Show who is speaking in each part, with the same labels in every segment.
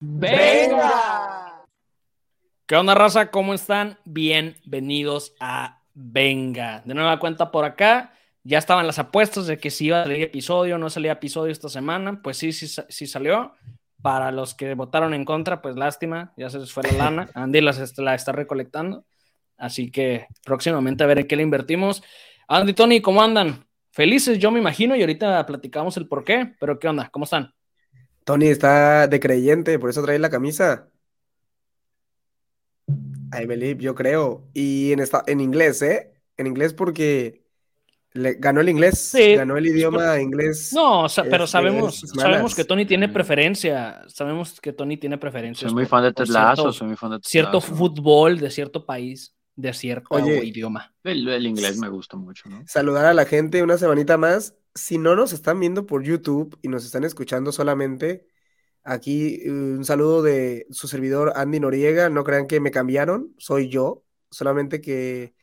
Speaker 1: ¡Venga! ¿Qué onda, raza? ¿Cómo están? Bienvenidos a Venga. De nueva cuenta por acá. Ya estaban las apuestas de que si iba a salir episodio no salía episodio esta semana. Pues sí, sí, sí salió. Para los que votaron en contra, pues lástima, ya se les fue la lana. Andy las, la está recolectando. Así que próximamente a ver en qué le invertimos. Andy, Tony, ¿cómo andan? Felices, yo me imagino, y ahorita platicamos el por qué, pero ¿qué onda? ¿Cómo están?
Speaker 2: Tony está de creyente, por eso trae la camisa. I believe, yo creo. Y en, esta, en inglés, ¿eh? En inglés porque le, ganó el inglés, sí, ganó el idioma inglés.
Speaker 1: No, pero este, sabemos, sabemos que Tony tiene preferencia. Sabemos que Tony tiene preferencia.
Speaker 3: Soy muy fan de Ted soy muy fan de
Speaker 1: Cierto fútbol de cierto país, de cierto idioma.
Speaker 3: El, inglés me gusta mucho, ¿no?
Speaker 2: Saludar a la gente una semanita más si no nos están viendo por YouTube y nos están escuchando solamente, aquí eh, un saludo de su servidor Andy Noriega. No crean que me cambiaron, soy yo, solamente que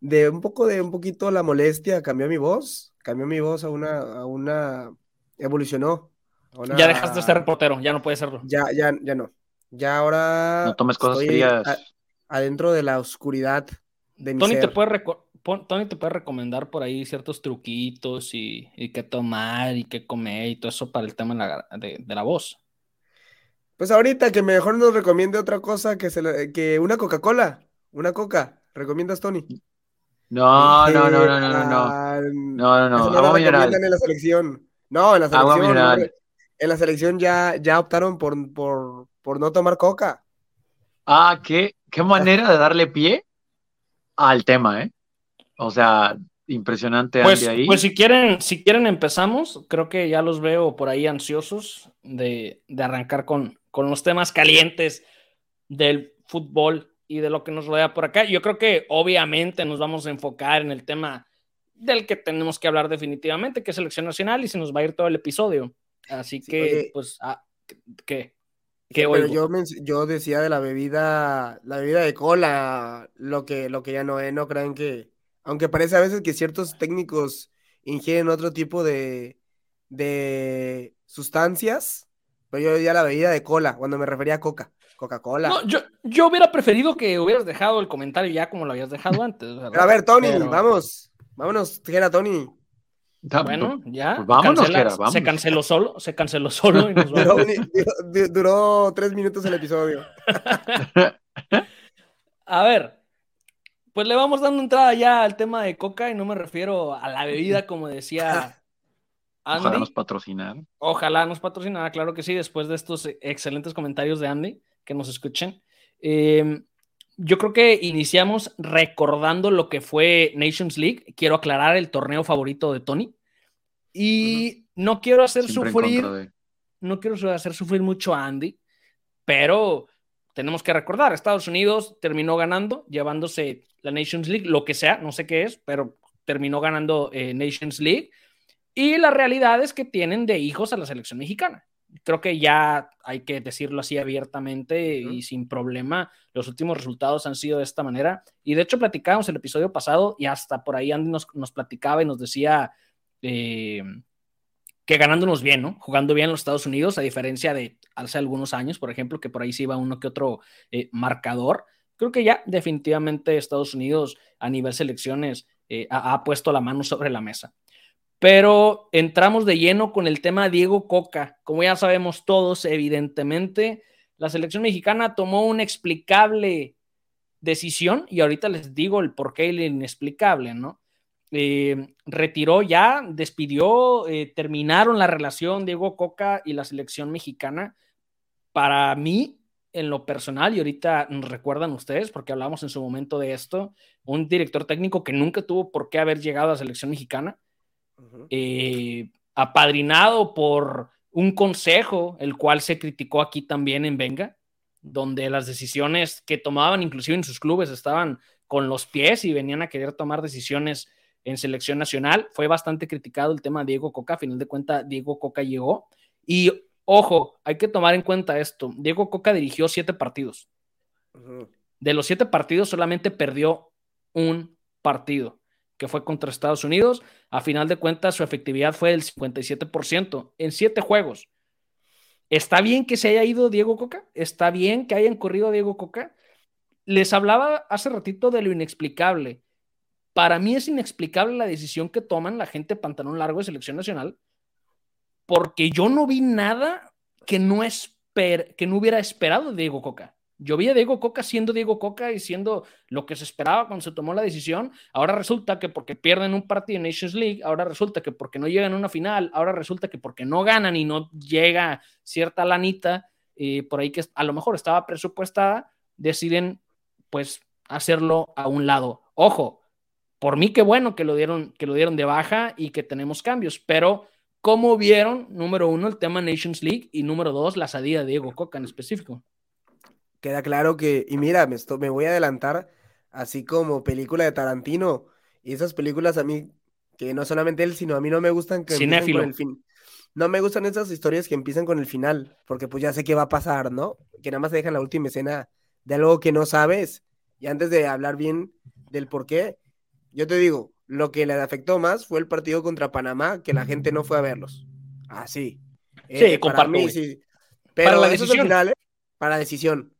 Speaker 2: de un poco de un poquito la molestia cambió mi voz, cambió mi voz a una, a una, evolucionó.
Speaker 1: Ya dejaste de ser reportero, ya no puede serlo.
Speaker 2: Ya, ya, ya no. Ya ahora.
Speaker 3: No tomes cosas frías.
Speaker 2: adentro de la oscuridad de mi
Speaker 1: Tony te Tony te puede recomendar por ahí ciertos truquitos y, qué tomar y qué comer y todo eso para el tema de la, voz.
Speaker 2: Pues ahorita que mejor nos recomiende otra cosa que, se que una Coca-Cola, una Coca. ¿Recomiendas, Tony?
Speaker 3: No, no, no, no, no, no, no. No, no, no.
Speaker 2: no en la selección. No, en la selección. en la selección ya, ya optaron por, por, por no tomar coca.
Speaker 3: Ah, qué, qué manera de darle pie al tema, ¿eh? O sea, impresionante
Speaker 1: pues,
Speaker 3: ahí.
Speaker 1: Pues si quieren, si quieren empezamos, creo que ya los veo por ahí ansiosos de, arrancar con, con los temas calientes del fútbol y de lo que nos rodea por acá. Yo creo que obviamente nos vamos a enfocar en el tema del que tenemos que hablar definitivamente, que es selección nacional, y se nos va a ir todo el episodio. Así que, pues, ah, ¿qué?
Speaker 2: pero yo, yo decía de la bebida, la bebida de cola, lo que, lo que ya no es, no crean que, aunque parece a veces que ciertos técnicos ingieren otro tipo de, de sustancias, pero yo ya la bebida de cola, cuando me refería a coca, Coca-Cola.
Speaker 1: No, yo, yo hubiera preferido que hubieras dejado el comentario ya como lo habías dejado antes.
Speaker 2: a ver, Tony, vamos, vámonos, Gera, Tony.
Speaker 1: Bueno, ya.
Speaker 3: Pues vámonos, vamos.
Speaker 1: Se canceló solo, se canceló solo. Y nos
Speaker 2: duró, duró, tres minutos el episodio.
Speaker 1: a ver, pues le vamos dando entrada ya al tema de coca y no me refiero a la bebida como decía
Speaker 3: Andy. Ojalá nos patrocinar.
Speaker 1: Ojalá nos patrocinara, claro que sí, después de estos excelentes comentarios de Andy, que nos escuchen. Em, yo creo que iniciamos recordando lo que fue Nations League. Quiero aclarar el torneo favorito de Tony. Y no quiero hacer sufrir, no quiero hacer sufrir mucho a Andy, pero tenemos que recordar, Estados Unidos terminó ganando, llevándose la Nations League, lo que sea, no sé qué es, pero terminó ganando eh, Nations League. Y la realidad es que tienen de hijos a la selección mexicana. Creo que ya hay que decirlo así abiertamente y sin problema. Los últimos resultados han sido de esta manera. Y de hecho platicábamos el episodio pasado y hasta por ahí Andy nos, nos platicaba y nos decía eh, que ganándonos bien, ¿no? Jugando bien en los Estados Unidos, a diferencia de hace algunos años, por ejemplo, que por ahí se iba uno que otro eh, marcador. Creo que ya definitivamente Estados Unidos a nivel selecciones eh, ha, puesto la mano sobre la mesa. Pero entramos de lleno con el tema Diego Coca. Como ya sabemos todos, evidentemente, la selección mexicana tomó una explicable decisión y ahorita les digo el porqué el inexplicable, ¿no? Eh, retiró ya, despidió, eh, terminaron la relación Diego Coca y la selección mexicana. Para mí, en lo personal, y ahorita nos recuerdan ustedes, porque hablamos en su momento de esto, un director técnico que nunca tuvo por qué haber llegado a la selección mexicana, eh, apadrinado por un consejo, el cual se criticó aquí también en Venga, donde las decisiones que tomaban, inclusive en sus clubes, estaban con los pies y venían a querer tomar decisiones en selección nacional. Fue bastante criticado el tema de Diego Coca. A final de cuentas, Diego Coca llegó. Y ojo, hay que tomar en cuenta esto. Diego Coca dirigió siete partidos. De los siete partidos, solamente perdió un partido, que fue contra Estados Unidos. A final de cuentas, su efectividad fue del 57% en siete juegos. Está bien que se haya ido Diego Coca, está bien que hayan corrido a Diego Coca. Les hablaba hace ratito de lo inexplicable. Para mí es inexplicable la decisión que toman la gente pantalón largo de selección nacional, porque yo no vi nada que no, esper que no hubiera esperado Diego Coca. Yo vi a Diego Coca siendo Diego Coca y siendo lo que se esperaba cuando se tomó la decisión. Ahora resulta que porque pierden un partido en Nations League, ahora resulta que porque no llegan a una final, ahora resulta que porque no ganan y no llega cierta lanita eh, por ahí que a lo mejor estaba presupuestada, deciden pues hacerlo a un lado. Ojo, por mí qué bueno que lo dieron, que lo dieron de baja y que tenemos cambios, pero ¿cómo vieron, número uno, el tema Nations League y número dos, la salida de Diego Coca en específico?
Speaker 2: queda claro que, y mira, me, me voy a adelantar, así como película de Tarantino, y esas películas a mí, que no solamente él, sino a mí no me gustan que con el fin. No me gustan esas historias que empiezan con el final, porque pues ya sé qué va a pasar, ¿no? Que nada más te dejan la última escena de algo que no sabes. Y antes de hablar bien del por qué, yo te digo, lo que le afectó más fue el partido contra Panamá, que la gente no fue a verlos. Así.
Speaker 1: Ah, sí, eh, para mí, sí.
Speaker 2: Pero para la decisión. Final, ¿eh? Para decisión.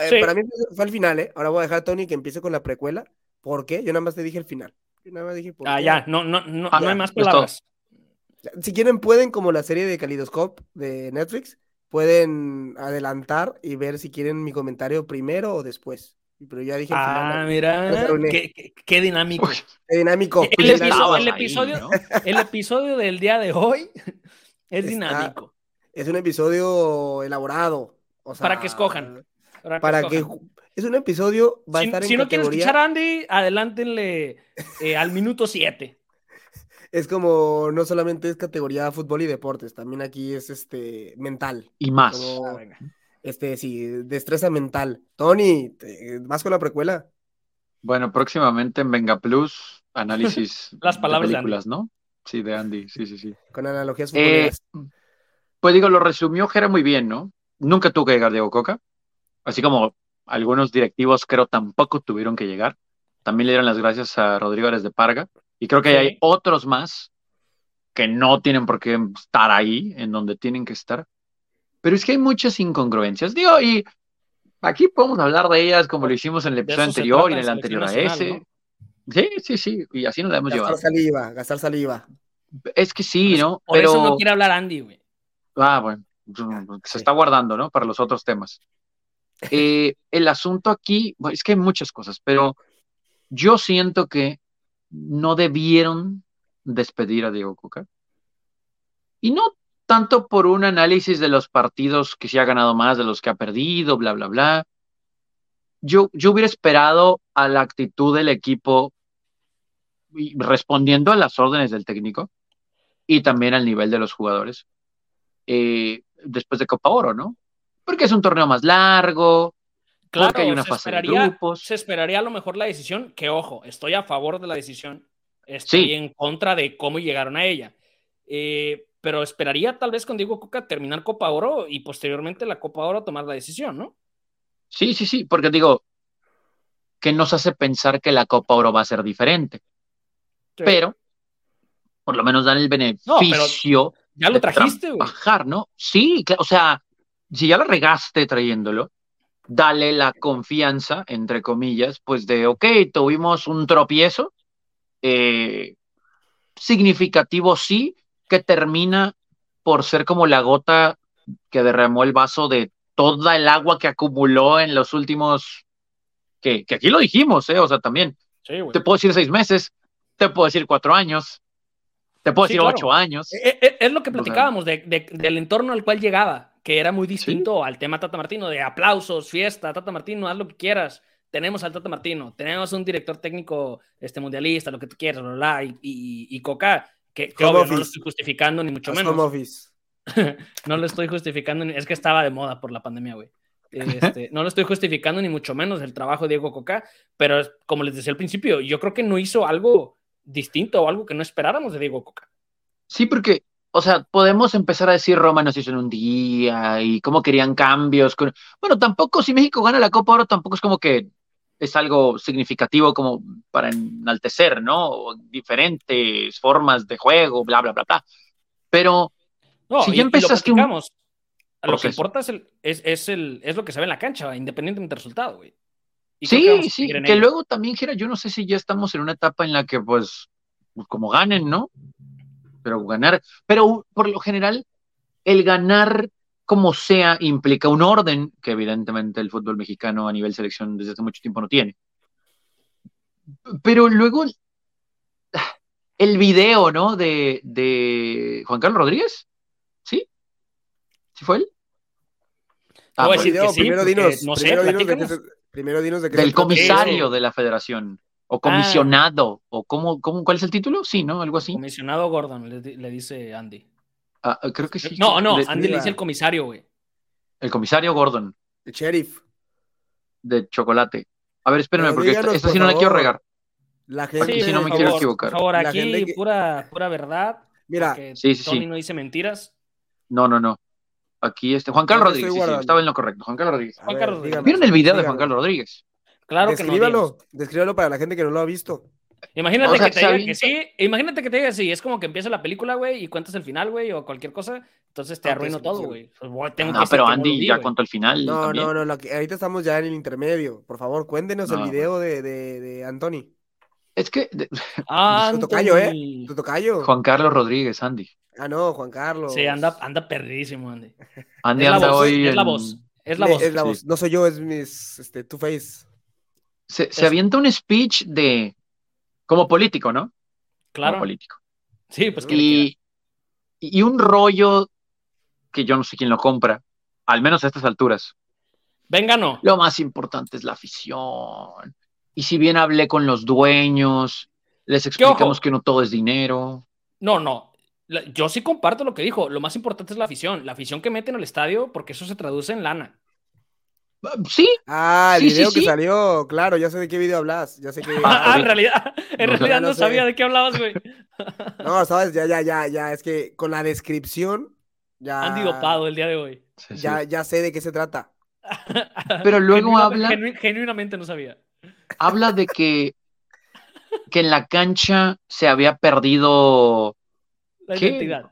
Speaker 2: Eh, para mí fue el final, ¿eh? Ahora voy a dejar a Tony que empiece con la precuela. ¿Por qué? Yo nada más te dije el final. nada más dije
Speaker 1: ah, ya, no, no, no, ah, no hay más palabras.
Speaker 2: Si quieren, pueden, como la serie de Calidoscope de Netflix, pueden adelantar y ver si quieren mi comentario primero o después. Pero ya dije.
Speaker 1: Ah, mira, qué, dinámico.
Speaker 2: Qué dinámico.
Speaker 1: El, episodio, el, episodio, del día de hoy es dinámico.
Speaker 2: Es un episodio elaborado.
Speaker 1: para que escojan.
Speaker 2: Para, que, es un episodio va a
Speaker 1: si,
Speaker 2: estar en
Speaker 1: si no quieren escuchar a Andy, adelántenle eh, al minuto 7.
Speaker 2: Es como no solamente es categoría fútbol y deportes, también aquí es este mental.
Speaker 3: Y más.
Speaker 2: Ah, este, sí, destreza mental. Tony, ¿vas con la precuela?
Speaker 3: Bueno, próximamente en Venga Plus, análisis
Speaker 1: Las palabras
Speaker 3: de películas, ¿no? Sí, de Andy, sí, sí, sí.
Speaker 2: Con analogías eh,
Speaker 3: pues digo, lo resumió Jera muy bien, ¿no? Nunca tuvo que llegar Diego Coca así como algunos directivos creo tampoco tuvieron que llegar. También le dieron las gracias a Rodrigo Ares de Parga. Y creo que hay otros más que no tienen por qué estar ahí, en donde tienen que estar. Pero es que hay muchas incongruencias. Digo, y aquí podemos hablar de ellas como lo hicimos en el episodio anterior y en el anterior a ese. Sí, sí, sí. Y así nos la hemos
Speaker 2: gastar
Speaker 3: llevado.
Speaker 2: saliva, gastar saliva.
Speaker 3: Es que sí, ¿no?
Speaker 1: Por eso no quiere hablar Andy, güey.
Speaker 3: Ah, bueno. Se está guardando, ¿no? Para los otros temas. Eh, el asunto aquí, es que hay muchas cosas, pero yo siento que no debieron despedir a Diego Coca. Y no tanto por un análisis de los partidos que se ha ganado más, de los que ha perdido, bla, bla, bla. Yo, yo hubiera esperado a la actitud del equipo respondiendo a las órdenes del técnico y también al nivel de los jugadores eh, después de Copa Oro, ¿no? porque es un torneo más largo, claro, porque hay una fase de grupos.
Speaker 1: Se esperaría a lo mejor la decisión, que ojo, estoy a favor de la decisión, estoy en contra de cómo llegaron a ella. Eh, pero esperaría tal vez con Diego Coca terminar Copa Oro y posteriormente la Copa Oro tomar la decisión, ¿no?
Speaker 3: Sí, sí, sí, porque digo, que nos hace pensar que la Copa Oro va a ser diferente. Pero, por lo menos dan el beneficio.
Speaker 1: ya lo trajiste,
Speaker 3: Bajar, ¿no? Sí, o sea, si ya la regaste trayéndolo, dale la confianza, entre comillas, pues de, ok, tuvimos un tropiezo, eh, significativo sí, que termina por ser como la gota que derramó el vaso de toda el agua que acumuló en los últimos, que, aquí lo dijimos, ¿eh? o sea, también, te puedo decir seis meses, te puedo decir cuatro años, te puedo decir ocho años.
Speaker 1: E, e, es, lo que platicábamos del entorno al cual llegaba que era muy distinto al tema Tata Martino, de aplausos, fiesta, Tata Martino, haz lo que quieras. Tenemos al Tata Martino, tenemos un director técnico este, mundialista, lo que tú quieras, bla, bla, y, y, Coca, que, no lo estoy justificando, ni mucho menos. no lo estoy justificando, es que estaba de moda por la pandemia, güey. Este, no lo estoy justificando, ni mucho menos el trabajo de Diego Coca, pero como les decía al principio, yo creo que no hizo algo distinto o algo que no esperáramos de Diego Coca.
Speaker 3: Sí, porque o sea, podemos empezar a decir Roma nos hizo en un día y cómo querían cambios. Bueno, tampoco si México gana la Copa Oro, tampoco es como que es algo significativo como para enaltecer, ¿no? Diferentes formas de juego, bla, bla, bla, bla. Pero
Speaker 1: si ya empezaste un... lo que importa es, el, es, es el, es lo que se ve en la cancha, independientemente del resultado, güey. Y
Speaker 3: Sí, sí, que luego también, Jera, yo no sé si ya estamos en una etapa en la que, pues, pues, como ganen, ¿no? Pero ganar, pero por lo general, el ganar como sea implica un orden que evidentemente el fútbol mexicano a nivel selección desde hace mucho tiempo no tiene. Pero luego, el video, ¿no? De, de Juan Carlos Rodríguez, ¿sí? ¿Sí fue él?
Speaker 1: Te voy a
Speaker 3: pues,
Speaker 2: Video,
Speaker 1: sí,
Speaker 2: primero dinos,
Speaker 1: no sé,
Speaker 2: primero, dinos de qué primero dinos de qué
Speaker 3: del comisario de la federación, o comisionado, o cómo, cómo, ¿cuál es el título? Sí, ¿no? Algo así.
Speaker 1: Comisionado Gordon, le dice Andy.
Speaker 3: Ah, ah, creo que sí.
Speaker 1: No, no, Andy le dice el comisario, güey.
Speaker 3: el comisario Gordon
Speaker 2: El sheriff.
Speaker 3: de chocolate. A ver, espérenme,
Speaker 2: Pero
Speaker 3: porque esta,
Speaker 2: díganos,
Speaker 3: esta
Speaker 2: por
Speaker 3: sí no la quiero regar.
Speaker 2: La gente.
Speaker 3: Aquí sí no me
Speaker 1: por
Speaker 3: quiero equivocar.
Speaker 1: Por favor,
Speaker 2: La
Speaker 1: aquí
Speaker 2: gente
Speaker 1: pura, pura verdad.
Speaker 2: Mira,
Speaker 3: Sí, sí,
Speaker 1: Tony
Speaker 3: sí.
Speaker 1: no dice mentiras.
Speaker 3: No, no, no. Aquí este. Juan Carlos Rodríguez, sí, sí, estaba en lo correcto. Juan Carlos Rodríguez.
Speaker 1: Juan Carlos Rodríguez.
Speaker 2: díganos,
Speaker 3: ¿Vieron el video de. Juan Carlos Rodríguez?
Speaker 1: Claro que no.
Speaker 2: Descríbalo para la gente que no lo ha visto.
Speaker 1: Imagínate
Speaker 3: O sea,
Speaker 1: que te diga que sí. Imagínate que te diga sí. Es como que empieza la película, güey, y cuentas el final, güey, o cualquier cosa. Entonces te arruino
Speaker 2: sí,
Speaker 1: todo,
Speaker 2: sí.
Speaker 1: güey. Pues, güey, tengo
Speaker 3: No,
Speaker 1: que
Speaker 3: pero Andy ya contó el final.
Speaker 2: No,
Speaker 3: también.
Speaker 2: no, no, lo que- ahorita estamos ya en el intermedio. Por favor, cuéntenos
Speaker 3: No,
Speaker 2: el video de, de, de Anthony.
Speaker 3: Es que de-
Speaker 1: Ah,
Speaker 2: Tu tocayo, ¿eh? Tu tocayo.
Speaker 3: Juan Carlos Rodríguez, Andy.
Speaker 2: Ah, no, Juan Carlos.
Speaker 1: Sí, anda, anda perdidísimo, Andy.
Speaker 3: Andy
Speaker 1: Es
Speaker 3: anda
Speaker 1: voz,
Speaker 3: hoy.
Speaker 1: es la voz. Es la
Speaker 2: Le-
Speaker 1: voz.
Speaker 2: Es la
Speaker 3: sí.
Speaker 2: voz. No soy yo, es mis, este, Two Face.
Speaker 3: Se, se avienta un speech de. Como político, ¿no?
Speaker 1: Claro.
Speaker 3: Como político.
Speaker 1: Sí, pues que
Speaker 3: y, y un rollo que yo no sé quién lo compra, al menos a estas alturas.
Speaker 1: Venga, no.
Speaker 3: Lo más importante es la afición. Y si bien hablé con los dueños, les explicamos que no todo es dinero.
Speaker 1: No, no. Yo sí comparto lo que dijo. Lo más importante es la afición. La afición que meten al estadio, porque eso se traduce en lana.
Speaker 3: Sí,
Speaker 2: Ah, el
Speaker 3: Sí, sí,
Speaker 2: video que
Speaker 3: sí.
Speaker 2: salió. Claro, ya sé de qué video hablas. Ya sé que.
Speaker 1: Ah, en realidad, en
Speaker 3: No,
Speaker 1: realidad
Speaker 2: no
Speaker 1: no
Speaker 2: sé.
Speaker 1: sabía de qué hablabas, güey.
Speaker 2: No, sabes, ya, ya, ya, ya. Es que con la descripción. Ya.
Speaker 1: Andy dopado el día de hoy.
Speaker 2: Ya, ya sé de qué se trata.
Speaker 3: Pero luego
Speaker 1: Genuina-
Speaker 3: habla-
Speaker 1: genu- genuinamente no sabía.
Speaker 3: habla de que, que en la cancha se había perdido
Speaker 1: La
Speaker 3: ¿Qué?
Speaker 1: identidad.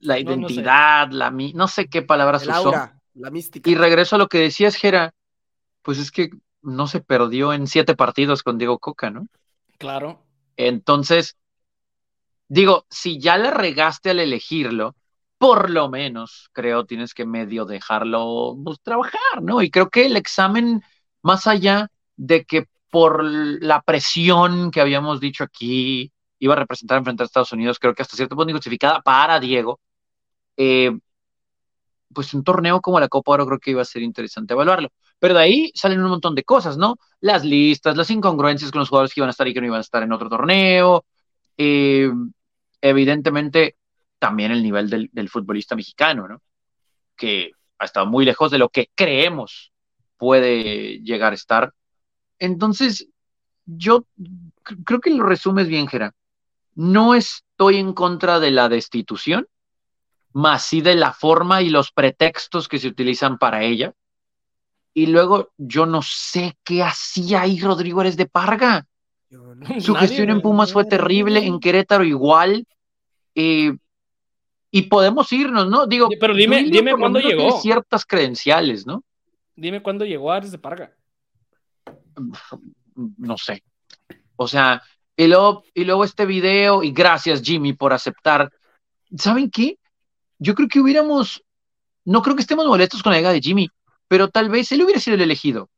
Speaker 3: la
Speaker 1: No, no sé.
Speaker 3: identidad, la mi- no sé qué palabras
Speaker 2: El
Speaker 3: usó.
Speaker 2: aura, la mística.
Speaker 3: Y regreso a lo que decías, Jera, pues es que no se perdió en siete partidos con Diego Coca, ¿no?
Speaker 1: Claro.
Speaker 3: Entonces, digo, si ya la regaste al elegirlo, por lo menos creo tienes que medio dejarlo pues, trabajar, ¿no? Y creo que el examen, más allá de que por la presión que habíamos dicho aquí iba a representar enfrentar a Estados Unidos, creo que hasta cierto punto injustificada para Diego, eh, pues un torneo como la Copa Oro creo que iba a ser interesante evaluarlo. Pero de ahí salen un montón de cosas, ¿no? Las listas, las incongruencias con los jugadores que iban a estar y que no iban a estar en otro torneo. Eh, evidentemente, también el nivel del, del futbolista mexicano, ¿no? Que ha estado muy lejos de lo que creemos puede llegar a estar. Entonces, yo cr- creo que lo resumes bien, Gera. No estoy en contra de la destitución, más sí de la forma y los pretextos que se utilizan para ella. Y luego, yo no sé qué hacía ahí Rodrigo Eres de Parga.
Speaker 2: No-
Speaker 3: Su
Speaker 1: Nadie,
Speaker 3: gestión en. Pumas fue terrible, en Querétaro igual. eh, y podemos irnos, ¿no? Digo,
Speaker 1: Pero dime-
Speaker 3: Duilio
Speaker 1: dime cuándo
Speaker 3: menos tiene
Speaker 1: llegó.
Speaker 3: ciertas credenciales, ¿no?
Speaker 1: Dime cuándo llegó Ares de Parga.
Speaker 3: no sé. O sea, y luego, y luego este video, y gracias Jimmy por aceptar. ¿Saben qué? Yo creo que hubiéramos, no creo que estemos molestos con la llegada de Jimmy, pero tal vez él hubiera sido el elegido.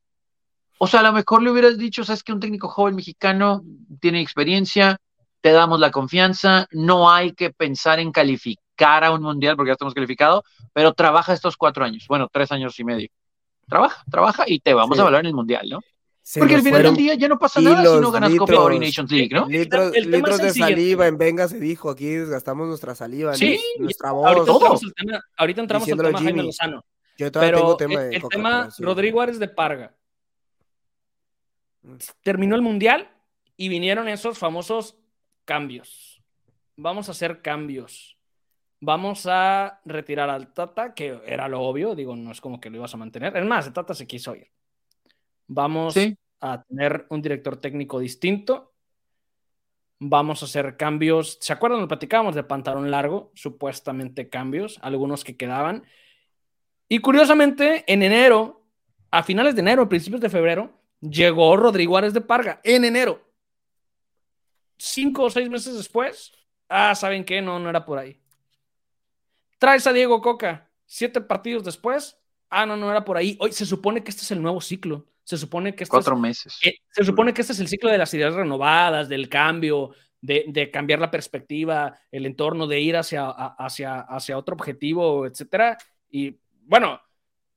Speaker 3: O sea, a lo mejor le hubieras dicho, sabes que un técnico joven mexicano tiene experiencia, te damos la confianza, no hay que pensar en calificar a un mundial porque ya estamos calificados, pero trabaja estos cuatro años, bueno, tres años y medio. Trabaja, trabaja y te vamos
Speaker 2: Sí.
Speaker 3: a evaluar en el mundial, ¿no?
Speaker 2: Se
Speaker 3: Porque al final del día ya no pasa nada si no ganas Copa
Speaker 2: litros.
Speaker 3: Y Nations League, ¿no?
Speaker 2: Litros,
Speaker 1: El tema
Speaker 2: litros
Speaker 1: es el
Speaker 2: de
Speaker 1: siguiente.
Speaker 2: saliva en Venga se dijo, aquí desgastamos nuestra saliva,
Speaker 1: Sí,
Speaker 2: nues- nuestra voz.
Speaker 1: Ahorita
Speaker 3: todo.
Speaker 1: entramos al tema, ahorita entramos al tema
Speaker 2: a
Speaker 1: Jaime. Lozano.
Speaker 2: Yo todavía
Speaker 1: Pero
Speaker 2: tengo tema
Speaker 1: el,
Speaker 2: de
Speaker 1: el
Speaker 2: Coca,
Speaker 1: tema
Speaker 2: pero sí.
Speaker 1: Rodrigo Ares de Parga.
Speaker 2: Mm.
Speaker 1: Terminó el mundial y vinieron esos famosos cambios. Vamos a hacer cambios. Vamos a retirar al Tata, que era lo obvio, digo, no es como que lo ibas a mantener. Es más, el Tata se quiso ir. Vamos
Speaker 3: Sí.
Speaker 1: a tener un director técnico distinto. Vamos a hacer cambios. ¿Se acuerdan? Lo platicábamos de pantalón largo, supuestamente cambios, algunos que quedaban. Y curiosamente, en enero, a finales de enero, principios de febrero, llegó Rodrigo Árez de Parga, en enero. Cinco o seis meses después, ah, ¿saben qué? No, no era por ahí. Traes a Diego Coca, siete partidos después, ah, no, no era por ahí. Hoy se supone que este es el nuevo ciclo. Se supone que este
Speaker 3: Cuatro meses.
Speaker 1: eh, se supone que este es el ciclo de las ideas renovadas, del cambio, de, de cambiar la perspectiva, el entorno, de ir hacia, a- hacia, hacia otro objetivo, etcétera. Y bueno,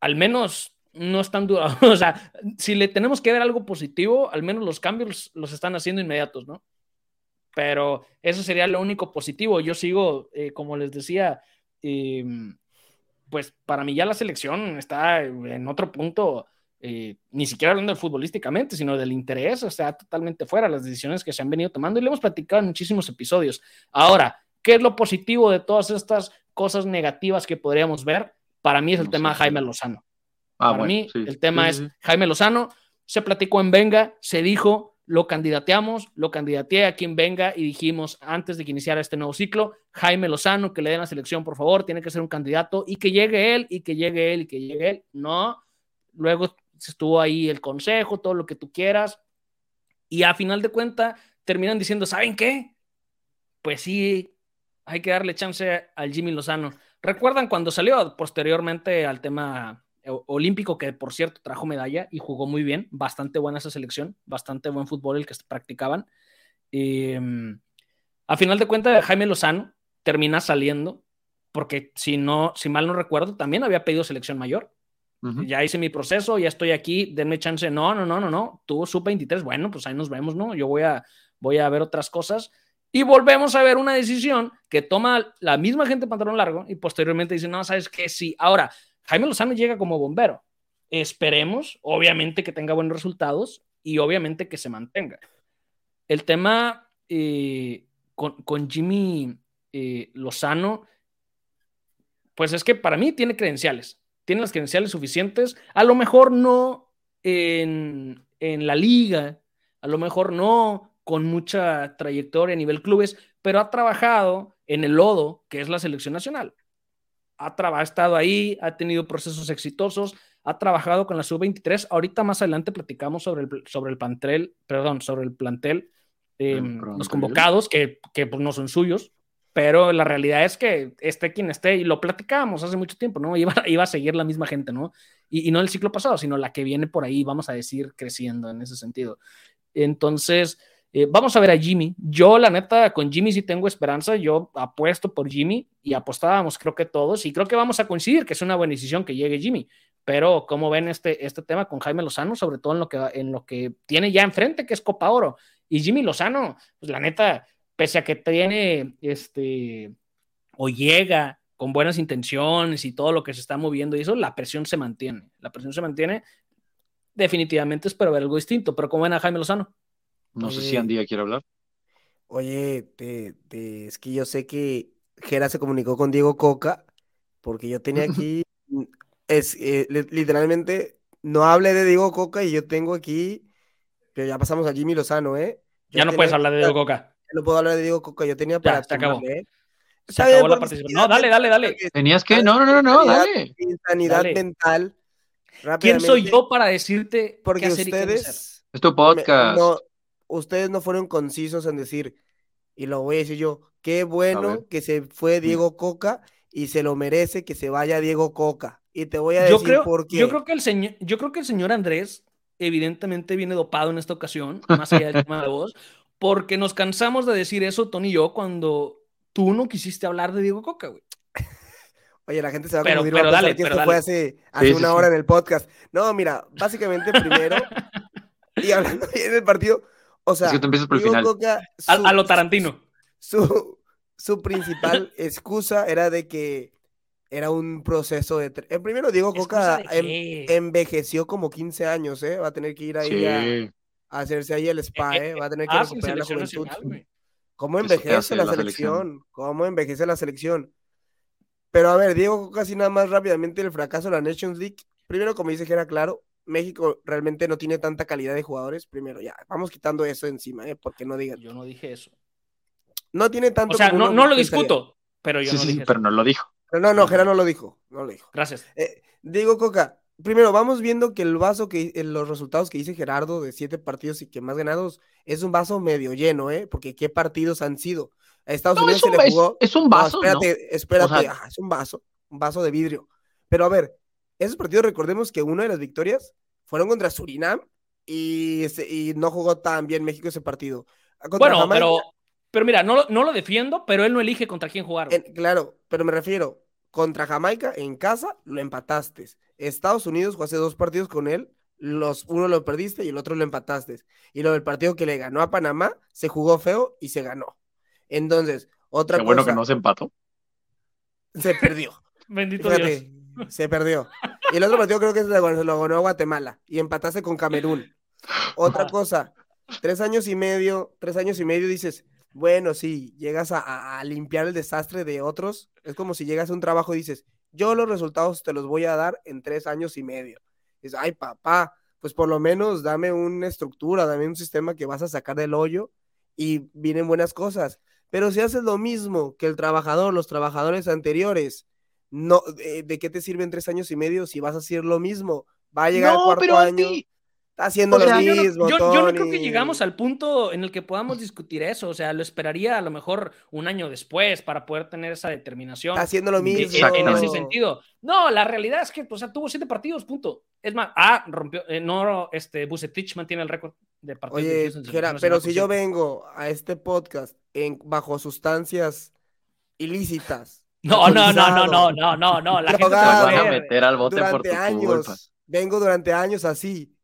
Speaker 1: al menos no están durados. O sea, si le tenemos que ver algo positivo, al menos los cambios los están haciendo inmediatos, ¿no? Pero eso sería lo único positivo. Yo sigo, eh, como les decía, eh, pues para mí ya la selección está en otro punto, eh, ni siquiera hablando de futbolísticamente, sino del interés, o sea, totalmente fuera las decisiones que se han venido tomando y lo hemos platicado en muchísimos episodios. Ahora, ¿qué es lo positivo de todas estas cosas negativas que podríamos ver? Para mí es el
Speaker 3: No
Speaker 1: tema
Speaker 3: sé,
Speaker 1: Jaime
Speaker 3: sí.
Speaker 1: Lozano.
Speaker 3: Ah,
Speaker 1: Para
Speaker 3: bueno,
Speaker 1: mí,
Speaker 3: sí.
Speaker 1: el tema
Speaker 3: Sí,
Speaker 1: es
Speaker 3: sí, sí.
Speaker 1: Jaime Lozano. Se platicó en Venga, se dijo, lo candidateamos, lo candidateé aquí en Venga y dijimos antes de que iniciara este nuevo ciclo, Jaime Lozano, que le den la selección, por favor, tiene que ser un candidato y que llegue él, y que llegue él, y que llegue él. No, luego estuvo ahí el consejo, todo lo que tú quieras, y a final de cuentas terminan diciendo, ¿saben qué? Pues sí, hay que darle chance al Jimmy Lozano. ¿Recuerdan cuando salió posteriormente al tema o- olímpico, que por cierto trajo medalla y jugó muy bien, bastante buena esa selección, bastante buen fútbol el que practicaban? Eh, a final de cuentas, Jaime Lozano termina saliendo, porque si no, si mal no recuerdo, también había pedido selección mayor. Ya hice mi proceso, ya estoy aquí, denme chance. No, no, no, no, no. Tuvo sub 23. Bueno, pues ahí nos vemos, ¿no? Yo voy a, voy a ver otras cosas. Y volvemos a ver una decisión que toma la misma gente pantalón largo y posteriormente dice, no, sabes que sí. Ahora, Jaime Lozano llega como bombero. Esperemos, obviamente, que tenga buenos resultados y obviamente que se mantenga. El tema eh, con, con, Jimmy eh, Lozano, pues es que para mí tiene credenciales tiene las credenciales suficientes, a lo mejor no en, en, la liga, a lo mejor no con mucha trayectoria a nivel clubes, pero ha trabajado en el lodo, que es la selección nacional. Ha, ha estado ahí, ha tenido procesos exitosos, ha trabajado con la sub-23. Ahorita más adelante platicamos sobre el, sobre el plantel, perdón, sobre el plantel, eh, los convocados, que, que pues no son suyos, pero la realidad es que esté quien esté, y lo platicábamos hace mucho tiempo, ¿no? Iba, iba a seguir la misma gente, ¿no? Y, no el ciclo pasado, sino la que viene por ahí, vamos a decir, creciendo en ese sentido. Entonces, eh, vamos a ver a Jimmy. Yo, la neta, con Jimmy sí tengo esperanza, yo apuesto por Jimmy y apostábamos, creo que todos, y creo que vamos a coincidir que es una buena decisión que llegue Jimmy. Pero, ¿cómo ven este, este tema con Jaime Lozano? Sobre todo en lo, que, en lo que tiene ya enfrente, que es Copa Oro. Y Jimmy Lozano, pues la neta, pese a que tiene este o llega con buenas intenciones y todo lo que se está moviendo y eso, la presión se mantiene. La presión se mantiene. Definitivamente espero ver algo distinto, pero ¿cómo ven a Jaime Lozano?
Speaker 3: No sé si Andy quiere hablar.
Speaker 2: Oye, te, te, es que yo sé que Gera se comunicó con Diego Coca, porque yo tenía aquí, es eh, literalmente, no hable de Diego Coca y yo tengo aquí, pero ya pasamos a Jimmy Lozano, ¿eh? Yo
Speaker 1: ya no puedes hablar de Diego Coca.
Speaker 2: No puedo hablar de Diego Coca, yo tenía para...
Speaker 1: Ya, se acabó.
Speaker 2: ¿eh?
Speaker 1: Se acabó la participación. No, dale, dale, dale.
Speaker 3: ¿Tenías que? No, no, no, no, dale.
Speaker 2: Insanidad dale. mental.
Speaker 1: ¿Quién soy yo para decirte
Speaker 2: Porque
Speaker 1: qué hacer
Speaker 2: ustedes...
Speaker 3: Es tu podcast.
Speaker 2: No, ustedes no fueron concisos en decir, y lo voy a decir yo, qué bueno que se fue Diego Coca y se lo merece que se vaya Diego Coca. Y te voy a decir
Speaker 1: yo creo,
Speaker 2: por qué.
Speaker 1: Yo creo que el señor, yo creo que el señor Andrés evidentemente viene dopado en esta ocasión, más allá del tema de voz, porque nos cansamos de decir eso, Tony y yo, cuando tú no quisiste hablar de Diego Coca, güey.
Speaker 2: Oye, la gente se va a
Speaker 1: pero,
Speaker 2: confundir
Speaker 1: pero
Speaker 2: va a
Speaker 1: dale,
Speaker 2: que
Speaker 1: pero
Speaker 2: esto
Speaker 1: dale.
Speaker 2: fue hace, hace
Speaker 3: Sí,
Speaker 2: una
Speaker 3: sí,
Speaker 2: hora
Speaker 3: sí.
Speaker 2: en el podcast. No, mira, básicamente primero, y hablando bien del partido, o sea,
Speaker 3: Es que tú empiezas por el
Speaker 2: Diego
Speaker 3: final.
Speaker 2: Coca,
Speaker 1: A,
Speaker 2: su-
Speaker 1: a lo Tarantino.
Speaker 2: su, su principal excusa era de que era un proceso de... tre- En primero, Diego Coca
Speaker 1: ¿Excusa de
Speaker 2: em- envejeció como 15 años, ¿eh? Va a tener que ir ahí
Speaker 3: Sí.
Speaker 2: a hacerse ahí el spa,
Speaker 1: Eh,
Speaker 2: ¿eh? Va a tener que
Speaker 1: Ah,
Speaker 2: recuperar la juventud.
Speaker 1: nacional.
Speaker 2: ¿Cómo envejece la,
Speaker 3: la
Speaker 2: selección?
Speaker 3: selección.
Speaker 2: ¿Cómo envejece la selección? Pero a ver, Diego casi nada más rápidamente el fracaso de la Nations League. Primero, como dice que era claro, México realmente no tiene tanta calidad de jugadores. Primero, ya, vamos quitando eso encima, ¿eh? Porque no digan.
Speaker 1: Yo no dije eso.
Speaker 2: No tiene tanto.
Speaker 1: O sea, no, no lo
Speaker 2: pensaría.
Speaker 1: discuto, pero yo
Speaker 3: Sí,
Speaker 1: no
Speaker 3: sí,
Speaker 1: dije
Speaker 3: sí,
Speaker 1: eso.
Speaker 3: pero no lo dijo.
Speaker 2: Pero no, no, Gerard no lo dijo. No lo dijo.
Speaker 1: Gracias.
Speaker 2: Eh, Diego Coca, primero vamos viendo que el vaso que eh, los resultados que dice Gerardo de siete partidos y que más ganados es un vaso medio lleno, ¿eh? Porque qué partidos han sido. A Estados
Speaker 3: No,
Speaker 2: Unidos
Speaker 3: es un,
Speaker 2: se le jugó.
Speaker 3: es un
Speaker 2: No,
Speaker 3: vaso, ¿no?
Speaker 2: espérate, espérate,
Speaker 3: O sea-
Speaker 2: ajá, es un vaso, un vaso de vidrio. Pero a ver, esos partidos recordemos que una de las victorias fueron contra Surinam y, se- y no jugó tan bien México ese partido. Contra
Speaker 1: Bueno,
Speaker 2: Jamaica,
Speaker 1: pero, pero mira, no, lo- no lo defiendo, pero él no elige contra quién jugar.
Speaker 2: en- claro, pero me refiero, contra Jamaica en casa lo empataste. Estados Unidos jugaste dos partidos con él, los, uno lo perdiste y el otro lo empataste. Y lo del partido que le ganó a Panamá se jugó feo y se ganó. Entonces, otra
Speaker 3: Qué bueno
Speaker 2: cosa,
Speaker 3: que no se empató.
Speaker 2: se perdió.
Speaker 1: Bendito Dios.
Speaker 2: Se perdió. Y el otro partido creo que se lo ganó a Guatemala y empataste con Camerún. Otra cosa, tres años y medio, tres años y medio dices, bueno, sí, llegas a- a, a limpiar el desastre de otros. Es como si llegas a un trabajo y dices, yo los resultados te los voy a dar en tres años y medio. Dices, ay, papá, pues por lo menos dame una estructura, dame un sistema que vas a sacar del hoyo y vienen buenas cosas. Pero si haces lo mismo que el trabajador, los trabajadores anteriores, no, ¿de, de qué te sirven tres años y medio si vas a hacer lo mismo? Va a llegar el
Speaker 3: No,
Speaker 2: cuarto
Speaker 3: pero
Speaker 2: año, está haciendo
Speaker 3: o sea,
Speaker 2: lo
Speaker 1: yo no,
Speaker 2: mismo,
Speaker 1: yo- yo no creo que llegamos al punto en el que podamos discutir eso. O sea, lo esperaría a lo mejor un año después para poder tener esa determinación.
Speaker 2: Está haciendo lo mismo.
Speaker 1: En, en ese sentido. No, la realidad es que, o sea, tuvo siete partidos, punto. Es más, ah, rompió, eh, no, este, Bucetich mantiene el récord de partidos. de
Speaker 2: Oye,
Speaker 1: Nacional,
Speaker 2: pero si yo vengo a este podcast en, bajo sustancias ilícitas,
Speaker 1: No, no, no, no, no, no, no, no. La gente te va a
Speaker 3: meter al bote por
Speaker 2: durante
Speaker 3: tu
Speaker 2: años,
Speaker 3: culpa.
Speaker 2: vengo durante años así,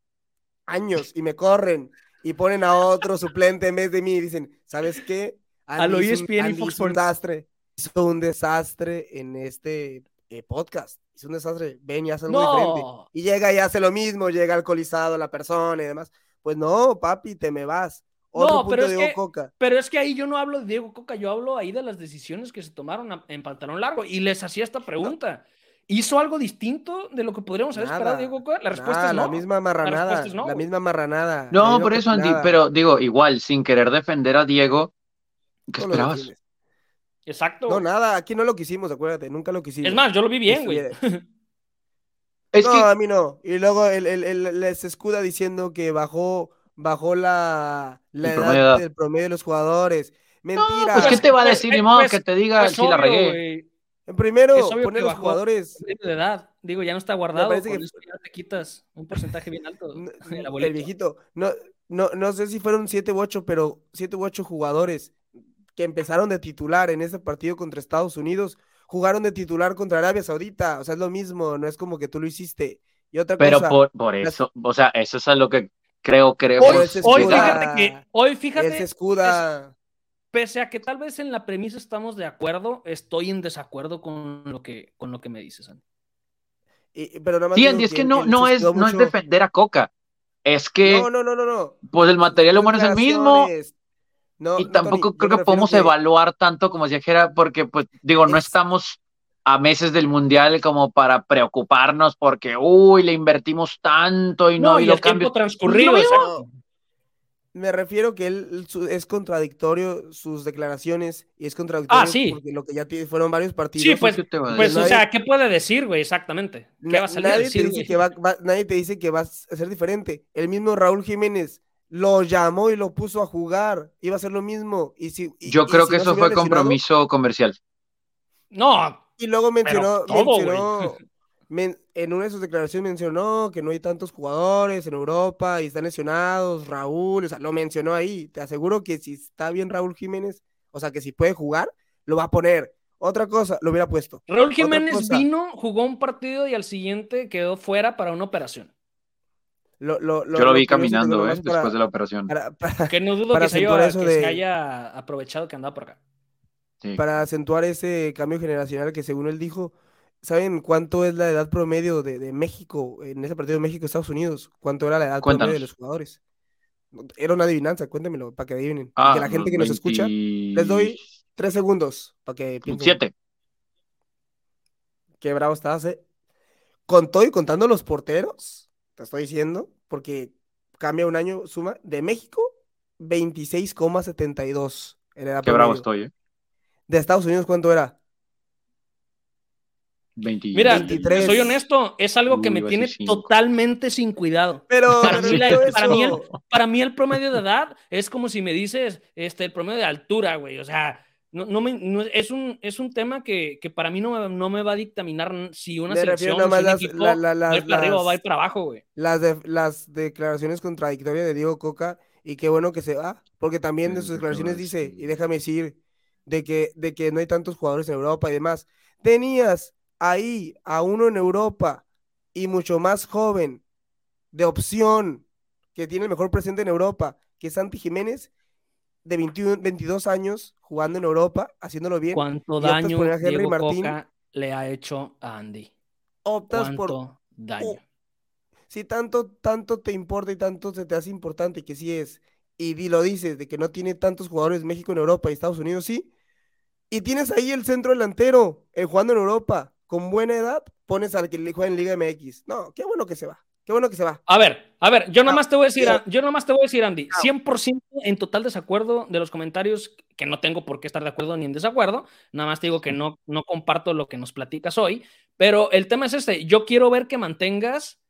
Speaker 2: años, y me corren y ponen a otro suplente en vez de mí y dicen, ¿sabes qué?
Speaker 1: A lo
Speaker 2: hizo
Speaker 1: ESPN y
Speaker 2: Andy
Speaker 1: Fox
Speaker 2: hizo un desastre, hizo un desastre en este eh, podcast, hizo un desastre, ven y haz algo diferente.
Speaker 1: No,
Speaker 2: Y llega y hace lo mismo, llega alcoholizado la persona y demás. Pues no, papi, te me vas. Otro
Speaker 1: No,
Speaker 2: punto
Speaker 1: pero es que-
Speaker 2: Coca.
Speaker 1: pero es que ahí yo no hablo de Diego Coca, yo hablo ahí de las decisiones que se tomaron en pantalón largo y les hacía esta pregunta. ¿Hizo algo distinto de lo que podríamos haber esperado
Speaker 2: Nada,
Speaker 1: Diego Coca? La respuesta
Speaker 2: Nada,
Speaker 1: es no.
Speaker 2: la misma marranada,
Speaker 1: es no,
Speaker 2: la
Speaker 1: güey.
Speaker 2: misma marranada.
Speaker 3: No, por eso, Andy, pero digo, igual, sin querer defender a Diego, ¿qué
Speaker 2: No
Speaker 3: esperabas?
Speaker 1: Exacto.
Speaker 2: No, nada, aquí no lo quisimos, acuérdate, nunca lo quisimos.
Speaker 1: es más, yo lo vi bien, güey.
Speaker 3: Es
Speaker 2: no,
Speaker 3: que,
Speaker 2: a mí no. Y luego él, él- él les escuda diciendo que bajó, bajó la, edad del promedio de los jugadores. Mentira.
Speaker 3: pues, ¿qué te va a
Speaker 1: Pues,
Speaker 3: decir?
Speaker 1: eh,
Speaker 3: Ni modo
Speaker 1: pues-
Speaker 3: que te diga
Speaker 1: Pues
Speaker 3: si la regué.
Speaker 2: Primero,
Speaker 1: es obvio
Speaker 2: pone
Speaker 1: que
Speaker 2: los
Speaker 1: bajó.
Speaker 2: jugadores.
Speaker 1: de edad. Digo, ya no está guardado.
Speaker 2: parece
Speaker 1: con
Speaker 2: que-
Speaker 1: eso ya te quitas un porcentaje bien alto.
Speaker 2: No,
Speaker 1: El
Speaker 2: viejito. No, no, no sé si fueron siete u ocho, pero siete u ocho jugadores que empezaron de titular en ese partido contra Estados Unidos, jugaron de titular contra Arabia Saudita. O sea, es lo mismo, no es como que tú lo hiciste. Y otra
Speaker 3: Pero
Speaker 2: cosa,
Speaker 3: por, por eso, o sea, eso es a lo que creo
Speaker 1: Hoy,
Speaker 2: Pero es
Speaker 1: hoy
Speaker 2: escuda.
Speaker 3: llegar.
Speaker 1: fíjate que, hoy fíjate,
Speaker 2: se escuda.
Speaker 1: Pese a que tal vez en la premisa estamos de acuerdo, estoy en desacuerdo con lo que, con lo que me dices, Andy.
Speaker 2: y- pero nada más
Speaker 3: Sí, Andy, es que no, no es, no es defender a Coca. Es que,
Speaker 2: No, no, no, no, no.
Speaker 3: pues el material humano es el mismo.
Speaker 2: No,
Speaker 3: Y
Speaker 2: no,
Speaker 3: tampoco
Speaker 2: Tony,
Speaker 3: creo que podemos evaluar tanto como decía Jera, porque, pues, digo, no
Speaker 2: Es-
Speaker 3: estamos a meses del mundial como para preocuparnos porque, uy, le invertimos tanto y no,
Speaker 1: No,
Speaker 3: y
Speaker 1: y
Speaker 3: lo
Speaker 1: el tiempo
Speaker 3: cambio.
Speaker 1: transcurrido.
Speaker 2: Me refiero que él su- es contradictorio sus declaraciones y es contradictorio
Speaker 1: Ah, sí.
Speaker 2: porque lo que ya tiene fueron varios partidos.
Speaker 1: Sí, pues,
Speaker 3: ¿Qué te va a
Speaker 1: pues, o sea, ¿qué puede decir, güey? Exactamente. ¿Qué
Speaker 2: Na-
Speaker 1: va a salir a
Speaker 2: nadie,
Speaker 1: decir,
Speaker 2: te dice que va, va- nadie te dice que va a ser diferente. El mismo Raúl Jiménez lo llamó y lo puso a jugar. Iba a ser lo mismo. Y si, y-
Speaker 3: Yo
Speaker 2: y
Speaker 3: creo
Speaker 2: si
Speaker 3: que
Speaker 2: no
Speaker 3: eso fue
Speaker 2: lesionado,
Speaker 3: compromiso comercial.
Speaker 1: No,
Speaker 2: Y luego mencionó,
Speaker 1: todo,
Speaker 2: mencionó men- en una de sus declaraciones mencionó que no hay tantos jugadores en Europa y están lesionados, Raúl, o sea, lo mencionó ahí. Te aseguro que si está bien Raúl Jiménez, o sea, que si puede jugar, lo va a poner. Otra cosa, lo hubiera puesto.
Speaker 1: Raúl Jiménez vino, jugó un partido y al siguiente quedó fuera para una operación.
Speaker 2: Lo, lo,
Speaker 3: Yo lo vi caminando, ¿eh?
Speaker 2: para-
Speaker 3: Después de la operación.
Speaker 2: para- para-
Speaker 1: Que no dudo
Speaker 2: Para
Speaker 1: que, se haya,
Speaker 2: eso
Speaker 1: que
Speaker 2: de-
Speaker 1: se haya aprovechado que andaba por acá.
Speaker 3: Sí.
Speaker 2: para acentuar ese cambio generacional que según él dijo, ¿saben cuánto es la edad promedio de, de México en ese partido de México-Estados Unidos? ¿Cuánto era la edad promedio de los jugadores? Era una adivinanza, cuéntemelo para que adivinen.
Speaker 3: Ah,
Speaker 2: que la gente que nos escucha, les doy tres segundos para que piensen.
Speaker 3: Siete.
Speaker 2: Qué bravo estás, ¿eh? Con todo y contando los porteros, te estoy diciendo, porque cambia un año, suma, de México, 26,72 era la
Speaker 3: Qué bravo
Speaker 2: promedio.
Speaker 3: estoy, ¿eh?
Speaker 2: De Estados Unidos, ¿cuánto era?
Speaker 1: Mira,
Speaker 2: 23.
Speaker 1: soy honesto, es algo que
Speaker 3: Uy,
Speaker 1: me tiene totalmente sin cuidado.
Speaker 2: Pero,
Speaker 1: Para
Speaker 2: pero
Speaker 1: mí, la-
Speaker 2: todo
Speaker 1: para mí el-
Speaker 2: eso-
Speaker 1: Para mí el promedio de edad es como si me dices este, el promedio de altura, güey. O sea, no, no me, no- es, un, es un tema que, que para mí no, me- no me va a dictaminar si una
Speaker 2: Me
Speaker 1: selección si
Speaker 2: nada
Speaker 1: un
Speaker 2: más
Speaker 1: equipo
Speaker 2: la- la- la-
Speaker 1: va a ir para arriba o
Speaker 2: las-
Speaker 1: va a ir para abajo, güey.
Speaker 2: las, de- las declaraciones contradictorias de Diego Coca y qué bueno que se va, porque también de sus
Speaker 3: ¿qué te va a
Speaker 2: declaraciones dice, y déjame decir, de que, de que no hay tantos jugadores en Europa y demás. Tenías ahí a uno en Europa y mucho más joven, de opción, que tiene el mejor presente en Europa, que es Santi Jiménez, de 21, 22 años, jugando en Europa, haciéndolo bien.
Speaker 1: ¿Cuánto daño
Speaker 2: por poner a Henry
Speaker 1: Diego
Speaker 2: Martín,
Speaker 1: Coca le ha hecho a Andy?
Speaker 2: optas por
Speaker 1: ¿Cuánto daño?
Speaker 2: si tanto, tanto te importa y tanto se te hace importante que sí es, y lo dices, de que no tiene tantos jugadores México en Europa y Estados Unidos sí, y tienes ahí el centro delantero eh, jugando en Europa con buena edad, pones al que le juega en Liga MX. No, qué bueno que se va, qué bueno que se va.
Speaker 1: A ver, a ver, yo
Speaker 2: No,
Speaker 1: nomás te voy a decir,
Speaker 2: no.
Speaker 1: yo nomás te voy a decir, Andy,
Speaker 2: No.
Speaker 1: 100% en total desacuerdo de los comentarios, que no tengo por qué estar de acuerdo ni en desacuerdo, nada más te digo que no, no comparto lo que nos platicas hoy, pero el tema es este, yo quiero ver que mantengas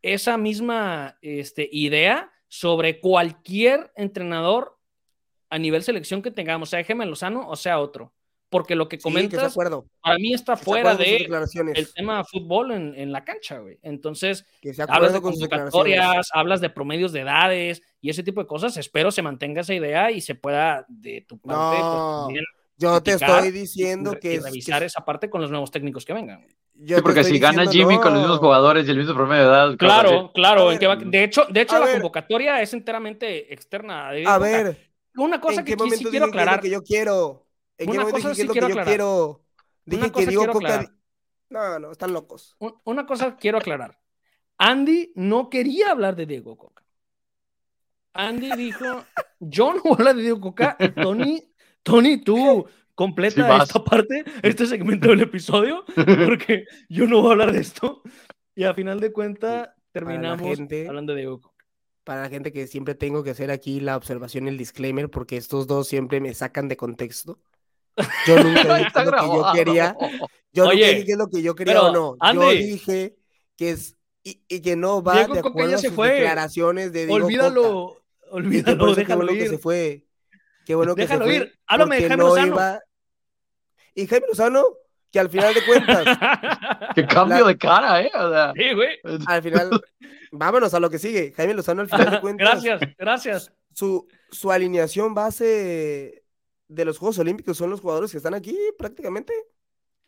Speaker 1: esa misma este, idea sobre cualquier entrenador a nivel selección que tengamos, sea Gemma Lozano o sea otro, porque lo que
Speaker 2: Sí, que se
Speaker 1: comentas
Speaker 2: acuerdo.
Speaker 1: para mí está
Speaker 2: que
Speaker 1: fuera de
Speaker 2: declaraciones.
Speaker 1: el tema fútbol en, en la cancha, güey. Entonces,
Speaker 2: Que se
Speaker 1: hablas de
Speaker 2: con sus declaraciones.
Speaker 1: convocatorias, hablas de promedios de edades y ese tipo de cosas. Espero se mantenga esa idea y se pueda, de tu parte, pues,
Speaker 2: No,
Speaker 1: también
Speaker 2: Yo te estoy diciendo
Speaker 1: y,
Speaker 2: que,
Speaker 1: y
Speaker 2: que
Speaker 1: revisar
Speaker 2: es-
Speaker 1: esa parte con los nuevos técnicos que vengan.
Speaker 2: yo
Speaker 3: Sí, porque si gana Jimmy con los mismos jugadores y el mismo promedio de edad.
Speaker 1: Claro, claro. Va- de hecho, de hecho la
Speaker 2: ver.
Speaker 1: convocatoria es enteramente externa.
Speaker 2: A ver,
Speaker 1: una cosa
Speaker 2: ¿en
Speaker 1: que sí quiero aclarar.
Speaker 2: que yo quiero? ¿En qué
Speaker 1: Una cosa
Speaker 2: dije
Speaker 1: sí
Speaker 2: que
Speaker 1: quiero
Speaker 2: yo
Speaker 1: aclarar.
Speaker 2: quiero? Dije
Speaker 1: Una
Speaker 2: que
Speaker 1: cosa
Speaker 2: Diego
Speaker 1: quiero
Speaker 2: Coca...
Speaker 1: aclarar.
Speaker 2: No, no, están locos.
Speaker 1: Un- Una cosa quiero aclarar. Andy no quería hablar de Diego Coca. Andy dijo, yo no voy a hablar de Diego Coca. y Tony, Tony, tú completa
Speaker 3: Sí
Speaker 1: esta parte, este segmento del episodio, porque yo no voy a hablar de esto. Y a final de cuentas terminamos
Speaker 2: gente-
Speaker 1: hablando de Diego Coca.
Speaker 2: Para la gente que siempre tengo que hacer aquí la observación, el disclaimer, porque estos dos siempre me sacan de contexto. Yo nunca dije lo que yo quería. Yo
Speaker 1: Oye,
Speaker 2: nunca dije lo que yo quería
Speaker 1: pero,
Speaker 2: o no. Yo dije que es y, y que no va
Speaker 1: Diego
Speaker 2: de acuerdo
Speaker 1: ya
Speaker 2: a
Speaker 1: se
Speaker 2: sus
Speaker 1: fue.
Speaker 2: declaraciones de Diego.
Speaker 1: Olvídalo, olvídalo,
Speaker 2: eso qué
Speaker 1: déjalo
Speaker 2: bueno que
Speaker 1: ir.
Speaker 2: se fue. Qué bueno que
Speaker 1: Déjalo
Speaker 2: se fue.
Speaker 1: ir. Háblame de
Speaker 2: porque
Speaker 1: Jaime
Speaker 2: no
Speaker 1: Lozano.
Speaker 2: iba- Y Jaime Lozano, que al final de cuentas,
Speaker 3: Qué cambio
Speaker 2: La-
Speaker 3: de cara, ¿eh? O sea,
Speaker 1: sí, güey.
Speaker 2: al final, vámonos a lo que sigue. Jaime Lozano, al final de cuentas,
Speaker 1: Gracias, gracias.
Speaker 2: su, su alineación base de los Juegos Olímpicos son los jugadores que están aquí prácticamente.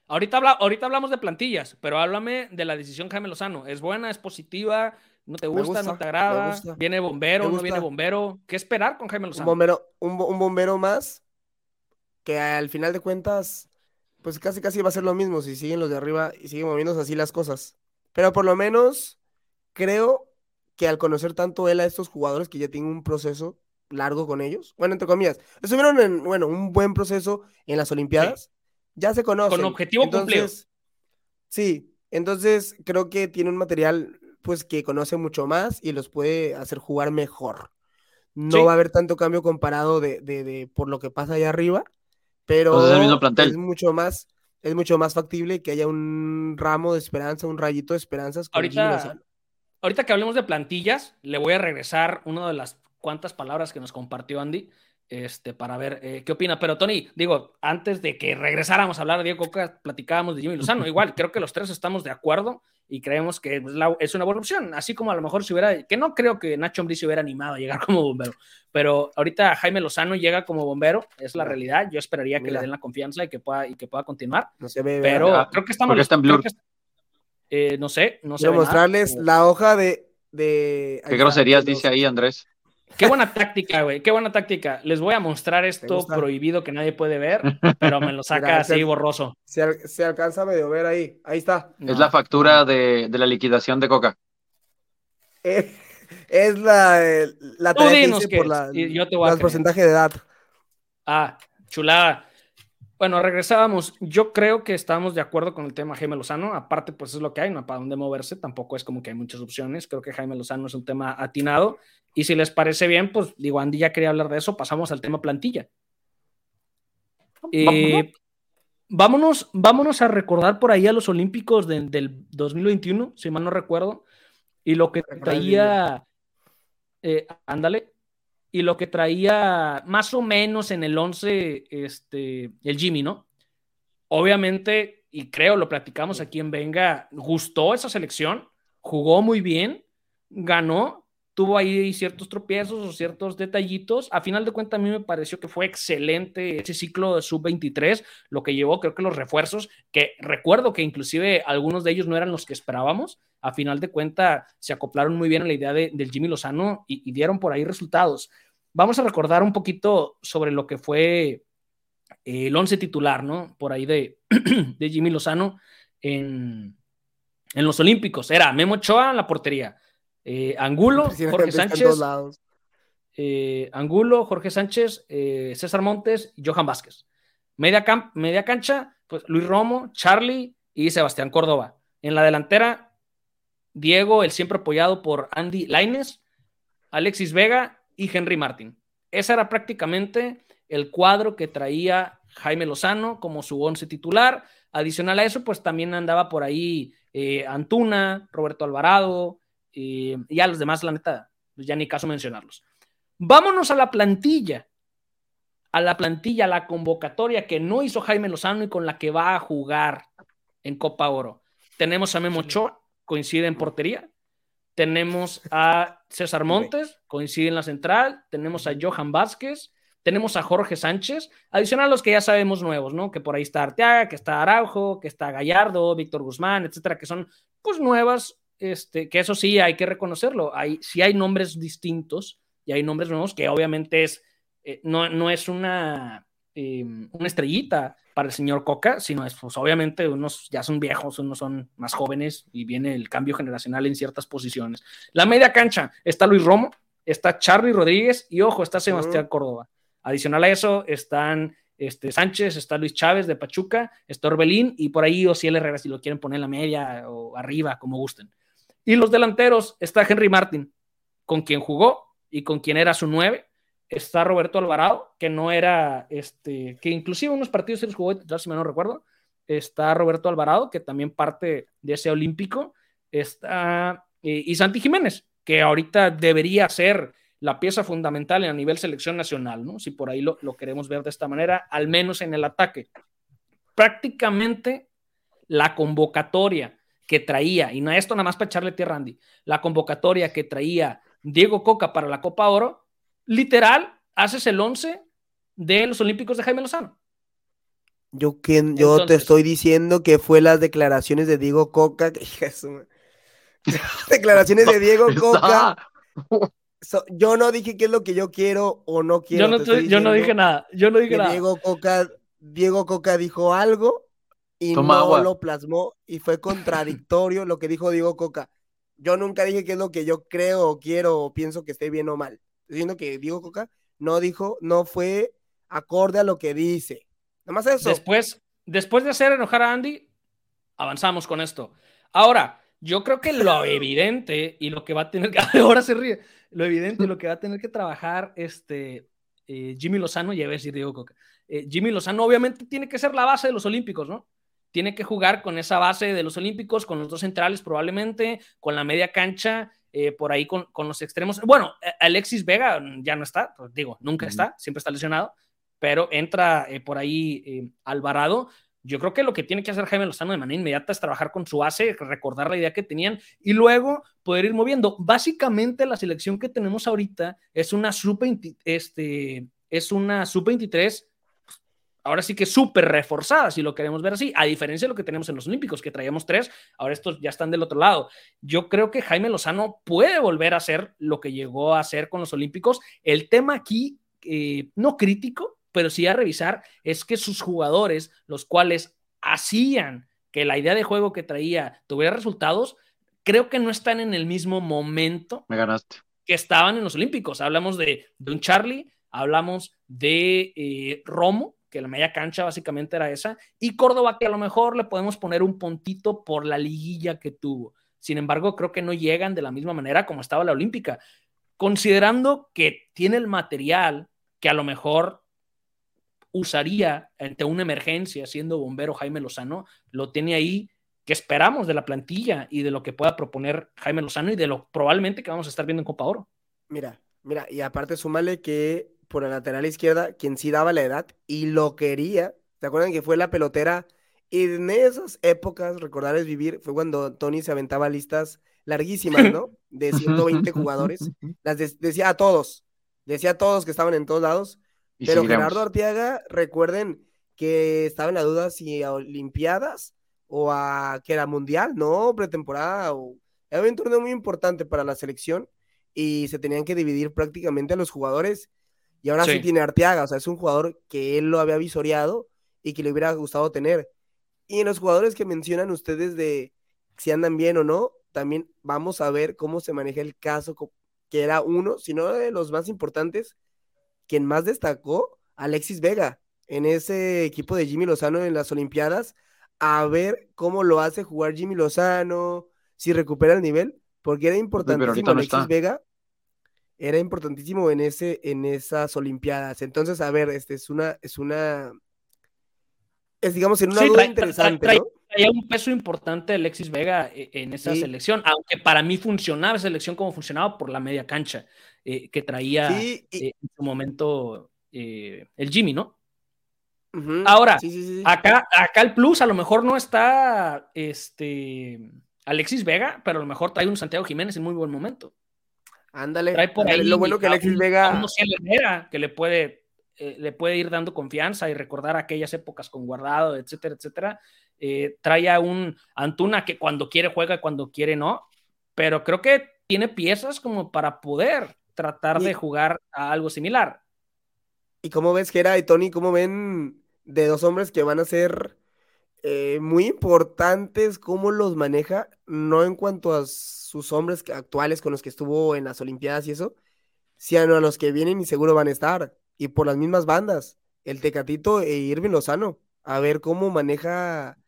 Speaker 1: Ahorita, habla, ahorita hablamos de plantillas, pero háblame de la decisión Jaime Lozano. ¿Es buena, es positiva? ¿No te
Speaker 2: Me
Speaker 1: gusta, no
Speaker 2: gusta,
Speaker 1: te agrada?
Speaker 2: gusta.
Speaker 1: ¿Viene bombero, no viene
Speaker 2: gusta.
Speaker 1: bombero? ¿Qué esperar con Jaime
Speaker 2: Un
Speaker 1: Lozano?
Speaker 2: bombero, un, un bombero más que al final de cuentas, pues casi casi va a ser lo mismo si siguen los de arriba y siguen moviéndose así las cosas. Pero por lo menos creo que al conocer tanto él a estos jugadores que ya tienen un proceso largo con ellos, bueno, entre comillas, estuvieron en, bueno, un buen proceso en las Olimpiadas, ya se conocen.
Speaker 1: objetivo cumplido.
Speaker 2: Entonces, Sí, entonces creo que tiene un material pues que conoce mucho más y los puede hacer jugar mejor. No
Speaker 1: Sí.
Speaker 2: va a haber tanto cambio comparado de, de- de por lo que pasa allá arriba, pero
Speaker 3: es el mismo plantel.
Speaker 2: es mucho más, es mucho más factible que haya un ramo de esperanza, un rayito de esperanzas con
Speaker 1: Ahorita, ahorita que hablemos de plantillas, le voy a regresar una de las cuantas palabras que nos compartió Andy este, para ver eh, qué opina. Pero Tony, digo, antes de que regresáramos a hablar de Diego Coca, platicábamos de Jimmy Lozano. Igual, creo que los tres estamos de acuerdo y creemos que es, la- es una buena opción. Así como a lo mejor si hubiera, que no creo que Nacho Ambriz se hubiera animado a llegar como bombero, pero ahorita Jaime Lozano llega como bombero, es la realidad. Yo esperaría que
Speaker 2: Mira.
Speaker 1: le den la confianza y que pueda, y que pueda continuar.
Speaker 2: No se ve,
Speaker 1: Pero
Speaker 2: ¿verdad?
Speaker 3: Ah,
Speaker 1: creo que estamos.
Speaker 3: está en blur.
Speaker 1: que eh, no sé, no sé.
Speaker 2: Quiero mostrarles la hoja de... de...
Speaker 3: qué groserías
Speaker 2: de los-
Speaker 3: dice ahí Andrés.
Speaker 1: Qué buena táctica, güey. Qué buena táctica. Les voy a mostrar esto prohibido que nadie puede ver, pero me lo saca
Speaker 2: Mira,
Speaker 1: así borroso.
Speaker 2: Se, al- se alcanza a medio ver ahí, ahí está.
Speaker 3: Es la factura de, de la liquidación de Coca.
Speaker 2: Eh, es la, eh, la
Speaker 1: Tú
Speaker 2: tarea que
Speaker 1: dinos
Speaker 2: por
Speaker 1: es,
Speaker 2: la,
Speaker 1: y yo te voy a
Speaker 2: las
Speaker 1: creer.
Speaker 2: porcentaje de edad.
Speaker 1: Ah, chulada. Bueno, regresábamos. Yo creo que estábamos de acuerdo con el tema Jaime Lozano. Aparte, pues es lo que hay, no para dónde moverse. Tampoco es como que hay muchas opciones. Creo que Jaime Lozano es un tema atinado. Y si les parece bien, pues digo, Andy ya quería hablar de eso. Pasamos al tema plantilla. Eh, vámonos, vámonos a recordar por ahí a los Olímpicos del 2021, si mal no recuerdo, y lo que traía, eh, ándale, y lo que traía más o menos en el 11, este, el Jimmy, ¿no? Obviamente, y creo, lo platicamos aquí en Venga, gustó esa selección, jugó muy bien, ganó, tuvo ahí ciertos tropiezos o ciertos detallitos. A final de cuentas, a mí me pareció que fue excelente ese ciclo de sub-23, lo que llevó, creo que los refuerzos, que recuerdo que inclusive algunos de ellos no eran los que esperábamos. A final de cuentas, se acoplaron muy bien a la idea de, del Jimmy Lozano y, dieron por ahí resultados. Vamos a recordar un poquito sobre lo que fue el once titular, ¿no? Por ahí de, de Jimmy Lozano en, en los Olímpicos. Era Memo Ochoa en la portería. Eh, Angulo, Jorge Sánchez. Eh, Angulo, Jorge Sánchez, eh, César Montes y Johan Vázquez. Media, media cancha, pues Luis Romo, Charlie y Sebastián Córdoba. En la delantera, Diego, el siempre apoyado por Andy Laines, Alexis Vega y Henry Martin. Ese era prácticamente el cuadro que traía Jaime Lozano como su once titular. Adicional a eso, pues también andaba por ahí Antuna, Roberto Alvarado, y ya los demás, la neta, pues ya ni caso mencionarlos. Vámonos a la plantilla, a la plantilla, a la convocatoria que no hizo Jaime Lozano y con la que va a jugar en Copa Oro. Tenemos a Memo Ochoa, coincide en portería. Tenemos a César Montes, coincide en la central. Tenemos a Johan Vázquez. Tenemos a Jorge Sánchez, adicional a los que ya sabemos nuevos, ¿no? Que por ahí está Arteaga, que está Araujo, que está Gallardo, Víctor Guzmán, etcétera, que son pues nuevas este, que eso sí hay que reconocerlo, hay, sí hay nombres distintos y hay nombres nuevos que obviamente es, eh, no, no, es una, em, una estrellita para el señor Coca, sino es, pues obviamente unos ya son viejos, unos son más jóvenes y viene el cambio generacional en ciertas posiciones. La media cancha está Luis Romo, está Charlie Rodríguez y ojo, está Sebastián Córdoba. Adicional a eso están este, Sánchez, está Luis Chávez de Pachuca, está Orbelín y por ahí Ociel Herrera si lo quieren poner en la media o arriba, como gusten. Y los delanteros está Henry Martin, con quien jugó y con quien era su nueve. Está Roberto Alvarado, que no era, este, que inclusive unos partidos se los jugó, si me no recuerdo. Está Roberto Alvarado, que también parte de ese olímpico. Está, eh, y Santi Jiménez, que ahorita debería ser la pieza fundamental a nivel selección nacional, ¿no? Si por ahí lo, lo queremos ver de esta manera, al menos en el ataque. Prácticamente la convocatoria que traía, y no esto nada más para echarle tierra a Andy, la convocatoria que traía Diego Coca para la Copa Oro, literal, haces el 11 de los Olímpicos de Jaime Lozano.
Speaker 2: Yo, quien, yo te estoy diciendo que fue las declaraciones de Diego Coca. declaraciones de Diego Coca. yo no dije qué es lo que yo quiero o no quiero.
Speaker 1: Yo no, yo no dije nada. Yo no dije nada.
Speaker 2: Diego Coca, Diego Coca dijo algo y no lo plasmó y fue contradictorio lo que dijo Diego Coca. Yo nunca dije que es lo que yo creo o quiero o pienso que esté bien o mal. Diciendo que Diego Coca no dijo, no fue acorde a lo que dice. Nada más eso.
Speaker 1: Después, después de hacer enojar a Andy, avanzamos con esto. Ahora, yo creo que lo evidente y lo que va a tener que, ahora se ríe, lo evidente y lo que va a tener que trabajar este eh, Jimmy Lozano, ya iba a decir Diego Coca, eh, Jimmy Lozano obviamente tiene que ser la base de los Olímpicos, ¿no? Tiene que jugar con esa base de los Olímpicos, con los dos centrales probablemente, con la media cancha, eh, por ahí con, los extremos. Bueno, Alexis Vega ya no está, pues, digo, nunca está, siempre está lesionado, pero entra eh, por ahí eh, Alvarado. Yo creo que lo que tiene que hacer Jaime Lozano de manera inmediata es trabajar con su base, recordar la idea que tenían y luego poder ir moviendo. Básicamente la selección que tenemos ahorita es una sub este, es una sub 23 ahora sí que súper reforzada, si lo queremos ver así, a diferencia de lo que tenemos en los Olímpicos, que traíamos tres, ahora estos ya están del otro lado. Yo creo que Jaime Lozano puede volver a hacer lo que llegó a hacer con los Olímpicos. El tema aquí, eh, no crítico, pero sí a revisar, es que sus jugadores, los cuales hacían que la idea de juego que traía tuviera resultados, creo que no están en el mismo momento.
Speaker 3: Me ganaste.
Speaker 1: Que estaban en los Olímpicos. Hablamos de, de un Charlie, hablamos de eh, Romo, que la media cancha básicamente era esa, y Córdoba que a lo mejor le podemos poner un puntito por la liguilla que tuvo. Sin embargo, creo que no llegan de la misma manera como estaba la Olímpica, considerando que tiene el material que a lo mejor usaría ante una emergencia siendo bombero Jaime Lozano, lo tiene ahí que esperamos de la plantilla y de lo que pueda proponer Jaime Lozano y de lo probablemente que vamos a estar viendo en Copa Oro.
Speaker 2: Mira, mira, y aparte súmale que por la lateral izquierda, quien sí daba la edad y lo quería, ¿se acuerdan que fue la pelotera? Y en esas épocas, recordar es vivir, fue cuando Tony se aventaba listas larguísimas, ¿no? De 120 jugadores. Las decía a todos, decía a todos que estaban en todos lados. pero Gerardo Arteaga, recuerden que estaba en la duda si a Olimpiadas o a que era Mundial, no, pretemporada. O... Era un torneo muy importante para la selección y se tenían que dividir prácticamente a los jugadores. Y ahora sí. tiene Arteaga, o sea, es un jugador que él lo había visoreado y que le hubiera gustado tener. Y en los jugadores que mencionan ustedes de si andan bien o no, también vamos a ver cómo se maneja el caso, que era uno, si no de los más importantes, quien más destacó, Alexis Vega, en ese equipo de Jimmy Lozano en las Olimpiadas, a ver cómo lo hace jugar Jimmy Lozano, si recupera el nivel, porque era importantísimo Alexis Vega, era importantísimo en ese, en esas Olimpiadas. Entonces, a ver, este es una, es una, es digamos en una duda interesante, ¿no?
Speaker 1: Traía un peso importante Alexis Vega eh, en esa selección, aunque para mí funcionaba esa selección como funcionaba por la media cancha eh, que traía eh, en su momento el Jimmy, ¿no? Ahora, acá, acá el plus a lo mejor no está este, Alexis Vega, pero a lo mejor trae un Santiago Jiménez en muy buen momento.
Speaker 2: Ándale. Trae por ahí lo bueno que Alexis Vega.
Speaker 1: que le puede, eh, le puede ir dando confianza y recordar aquellas épocas con guardado, etcétera, etcétera. Eh, trae a un Antuna que cuando quiere juega, cuando quiere no. Pero creo que tiene piezas como para poder tratar de jugar a algo similar.
Speaker 2: ¿Y cómo ves, Gera y Tony? ¿Cómo ven de dos hombres que van a ser eh, muy importantes? ¿Cómo los maneja? No en cuanto a sus hombres actuales con los que estuvo en las Olimpiadas y eso, sino a los que vienen y seguro van a estar. Y por las mismas bandas, el Tecatito e Irving Lozano. A ver cómo maneja,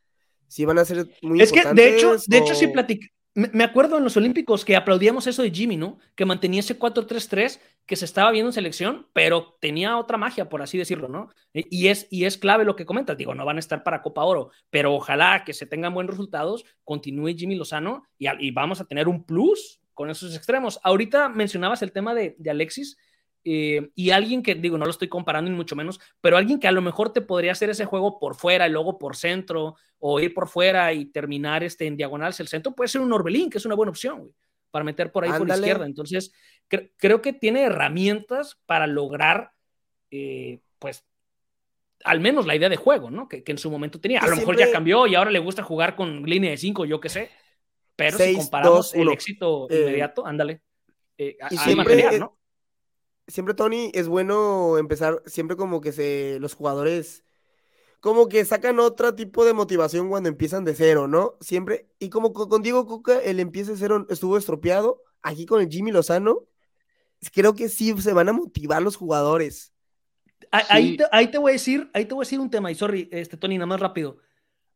Speaker 2: si van a ser muy
Speaker 1: es que, de hecho, de hecho, sí platica, me acuerdo en los Olímpicos que aplaudíamos eso de Jimmy, ¿no? Que mantenía ese 4-3-3 que se estaba viendo en selección, pero tenía otra magia, por así decirlo, ¿no? E, y es, y es clave lo que comentas. Digo, no van a estar para Copa Oro, pero ojalá que se tengan buenos resultados, continúe Jimmy Lozano y, vamos a tener un plus con esos extremos. Ahorita mencionabas el tema de, de Alexis eh, y alguien que, digo, no lo estoy comparando ni mucho menos, pero alguien que a lo mejor te podría hacer ese juego por fuera y luego por centro, o ir por fuera y terminar este, en diagonal el centro, puede ser un Orbelín, que es una buena opción, para meter por ahí por izquierda. Entonces, creo que tiene herramientas para lograr, eh, pues, al menos la idea de juego, ¿no? Que, en su momento tenía. A lo mejor ya cambió y ahora le gusta jugar con línea de 5, yo qué sé. Pero si comparamos el éxito eh, inmediato, ándale.
Speaker 2: y siempre, ¿no? siempre, Tony, es bueno empezar, siempre como que se, los jugadores, como que sacan otro tipo de motivación cuando empiezan de cero, ¿no? Siempre, y como con Diego Coca, el empiece de cero estuvo estropeado, aquí con el Jimmy Lozano, creo que sí se van a motivar los jugadores.
Speaker 1: Ahí, te, ahí, te, voy a decir, ahí te voy a decir un tema, y sorry, este, Tony, nada más rápido.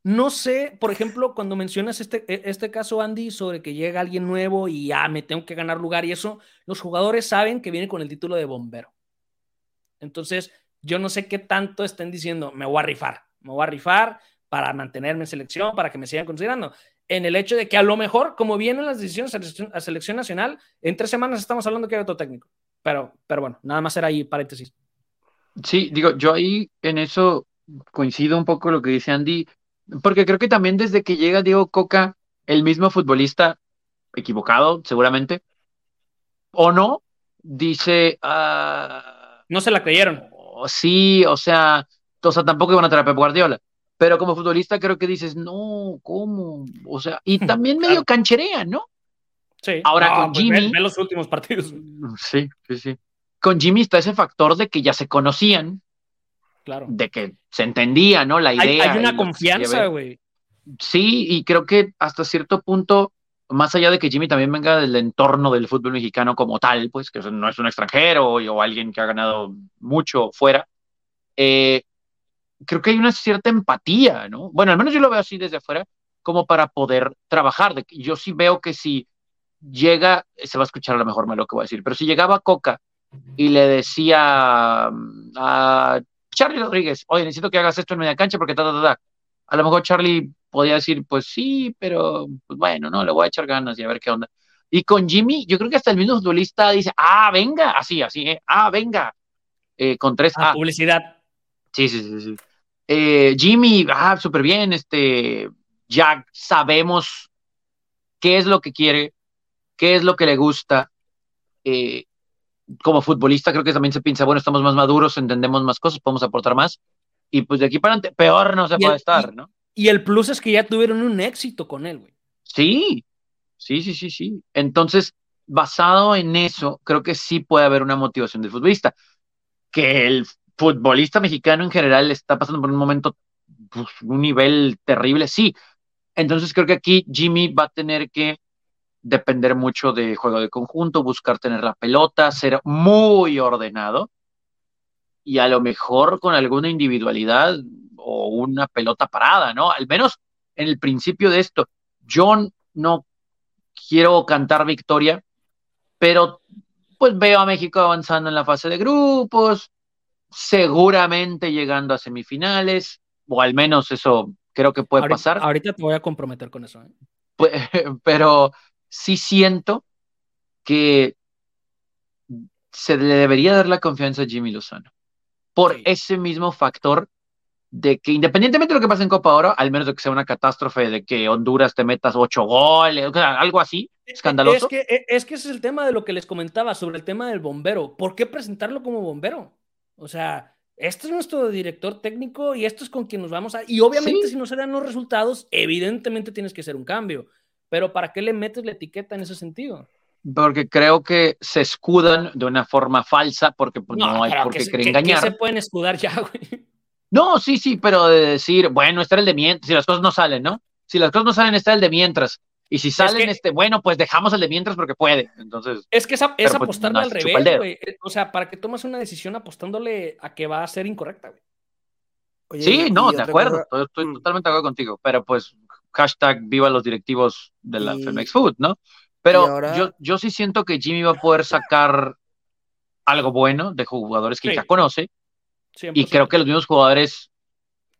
Speaker 1: No sé, por ejemplo, cuando mencionas este, e, este caso, Andy, sobre que llega alguien nuevo y ya me tengo que ganar lugar y eso, los jugadores saben que viene con el título de bombero. Entonces, yo no sé qué tanto estén diciendo, me voy a rifar, me voy a rifar para mantenerme en selección, para que me sigan considerando. En el hecho de que a lo mejor, como vienen las decisiones a selección, nacional, en tres semanas estamos hablando que hay otro técnico. Pero, pero bueno, nada más era ahí paréntesis.
Speaker 3: Sí, digo, yo ahí en eso coincido un poco lo que dice Andy. Porque creo que también desde que llega Diego Coca, el mismo futbolista, equivocado seguramente, o no, dice... Uh,
Speaker 1: no se la creyeron.
Speaker 3: Sí, o sea, o sea, tampoco iban a traer a Pep Guardiola. Pero como futbolista creo que dices, no, ¿cómo? O sea, y también medio cancherea, ¿no?
Speaker 1: Sí.
Speaker 3: Ahora con pues Jimmy...
Speaker 1: Ve, los últimos partidos.
Speaker 3: Sí, sí, sí. Con Jimmy está ese factor de que ya se conocían,
Speaker 1: Claro.
Speaker 3: De que se entendía, ¿no? La idea.
Speaker 1: Hay, una confianza, güey.
Speaker 3: Sí, y creo que hasta cierto punto, más allá de que Jimmy también venga del entorno del fútbol mexicano como tal, pues que no es un extranjero o, alguien que ha ganado mucho fuera, eh, creo que hay una cierta empatía, ¿no? Bueno, al menos yo lo veo así desde afuera, como para poder trabajar. Yo sí veo que si llega, se va a escuchar a lo mejor más lo que voy a decir, pero si llegaba Coca y le decía mm, a Charlie Rodríguez, oye, necesito que hagas esto en media cancha porque ta, ta, ta, ta. A lo mejor Charlie podía decir, pues sí, pero pues bueno, no, le voy a echar ganas y a ver qué onda. Y con Jimmy, yo creo que hasta el mismo futbolista dice, ah, venga, así, así, ¿eh? ah, venga, eh, con tres
Speaker 1: Ah,
Speaker 3: A.
Speaker 1: publicidad.
Speaker 3: Sí, sí, sí, sí. Eh, Jimmy, ah, súper bien, este, ya sabemos qué es lo que quiere, qué es lo que le gusta. Como futbolista creo que también se piensa, bueno, estamos más maduros, entendemos más cosas, podemos aportar más. Y pues de aquí para adelante, peor no se
Speaker 1: Y
Speaker 3: puede
Speaker 1: el-
Speaker 3: estar, ¿no?
Speaker 1: Y el plus es que ya tuvieron un éxito con él, güey.
Speaker 3: Sí, sí, sí, sí, sí. Entonces, basado en eso, creo que sí puede haber una motivación del futbolista. Que el futbolista mexicano en general está pasando por un momento, pues, un nivel terrible, sí. Entonces, creo que aquí Jimmy va a tener que depender mucho de juego de conjunto, buscar tener la pelota, ser muy ordenado y a lo mejor con alguna individualidad o una pelota parada, ¿no? Al menos en el principio de esto. Yo no quiero cantar victoria, pero pues veo a México avanzando en la fase de grupos, seguramente llegando a semifinales, o al menos eso creo que puede
Speaker 1: ahorita,
Speaker 3: pasar,
Speaker 1: ahorita te voy a comprometer con eso. ¿eh?
Speaker 3: Pues, pero sí siento que se le debería dar la confianza a Jimmy Lozano por
Speaker 1: Sí.
Speaker 3: ese mismo factor de que independientemente de lo que pase en Copa Oro, al menos de que sea una catástrofe de que Honduras te metas ocho goles, o sea, algo así, escandaloso.
Speaker 1: Es que, e, es que ese es el tema de lo que les comentaba sobre el tema del bombero. ¿Por qué presentarlo como bombero? O sea, este es nuestro director técnico y esto es con quien nos vamos a... Y obviamente
Speaker 3: Sí.
Speaker 1: si no se dan los resultados, evidentemente tienes que hacer un cambio. Pero ¿para qué le metes la etiqueta en ese sentido?
Speaker 3: Porque creo que se escudan de una forma falsa porque pues, no, hay por qué
Speaker 1: que- que
Speaker 3: engañar.
Speaker 1: se pueden escudar ya, güey?
Speaker 3: No, sí, sí, pero de decir, bueno, está el de mientras, si las cosas no salen, ¿no? Si las cosas no salen, está el de mientras. Y si salen,
Speaker 1: que-
Speaker 3: este, bueno, pues dejamos el de mientras porque puede. Entonces,
Speaker 1: Es que es, a- es
Speaker 3: pues,
Speaker 1: apostarle
Speaker 3: no
Speaker 1: al revés, güey. Eh, O sea, para que tomes una decisión apostándole a que va a ser incorrecta, güey.
Speaker 2: Oye,
Speaker 3: sí,
Speaker 2: y
Speaker 3: no, de acuerdo,
Speaker 2: cosa,
Speaker 3: estoy, estoy
Speaker 2: mm.
Speaker 3: totalmente de acuerdo contigo, pero pues hashtag viva los directivos de la
Speaker 2: Y-
Speaker 3: Femex Food, ¿no? Pero
Speaker 2: ahora-
Speaker 3: yo, yo sí siento que Jimmy va a poder sacar algo bueno de jugadores que
Speaker 1: Sí.
Speaker 3: ya conoce y
Speaker 1: 100%.
Speaker 3: creo que los mismos jugadores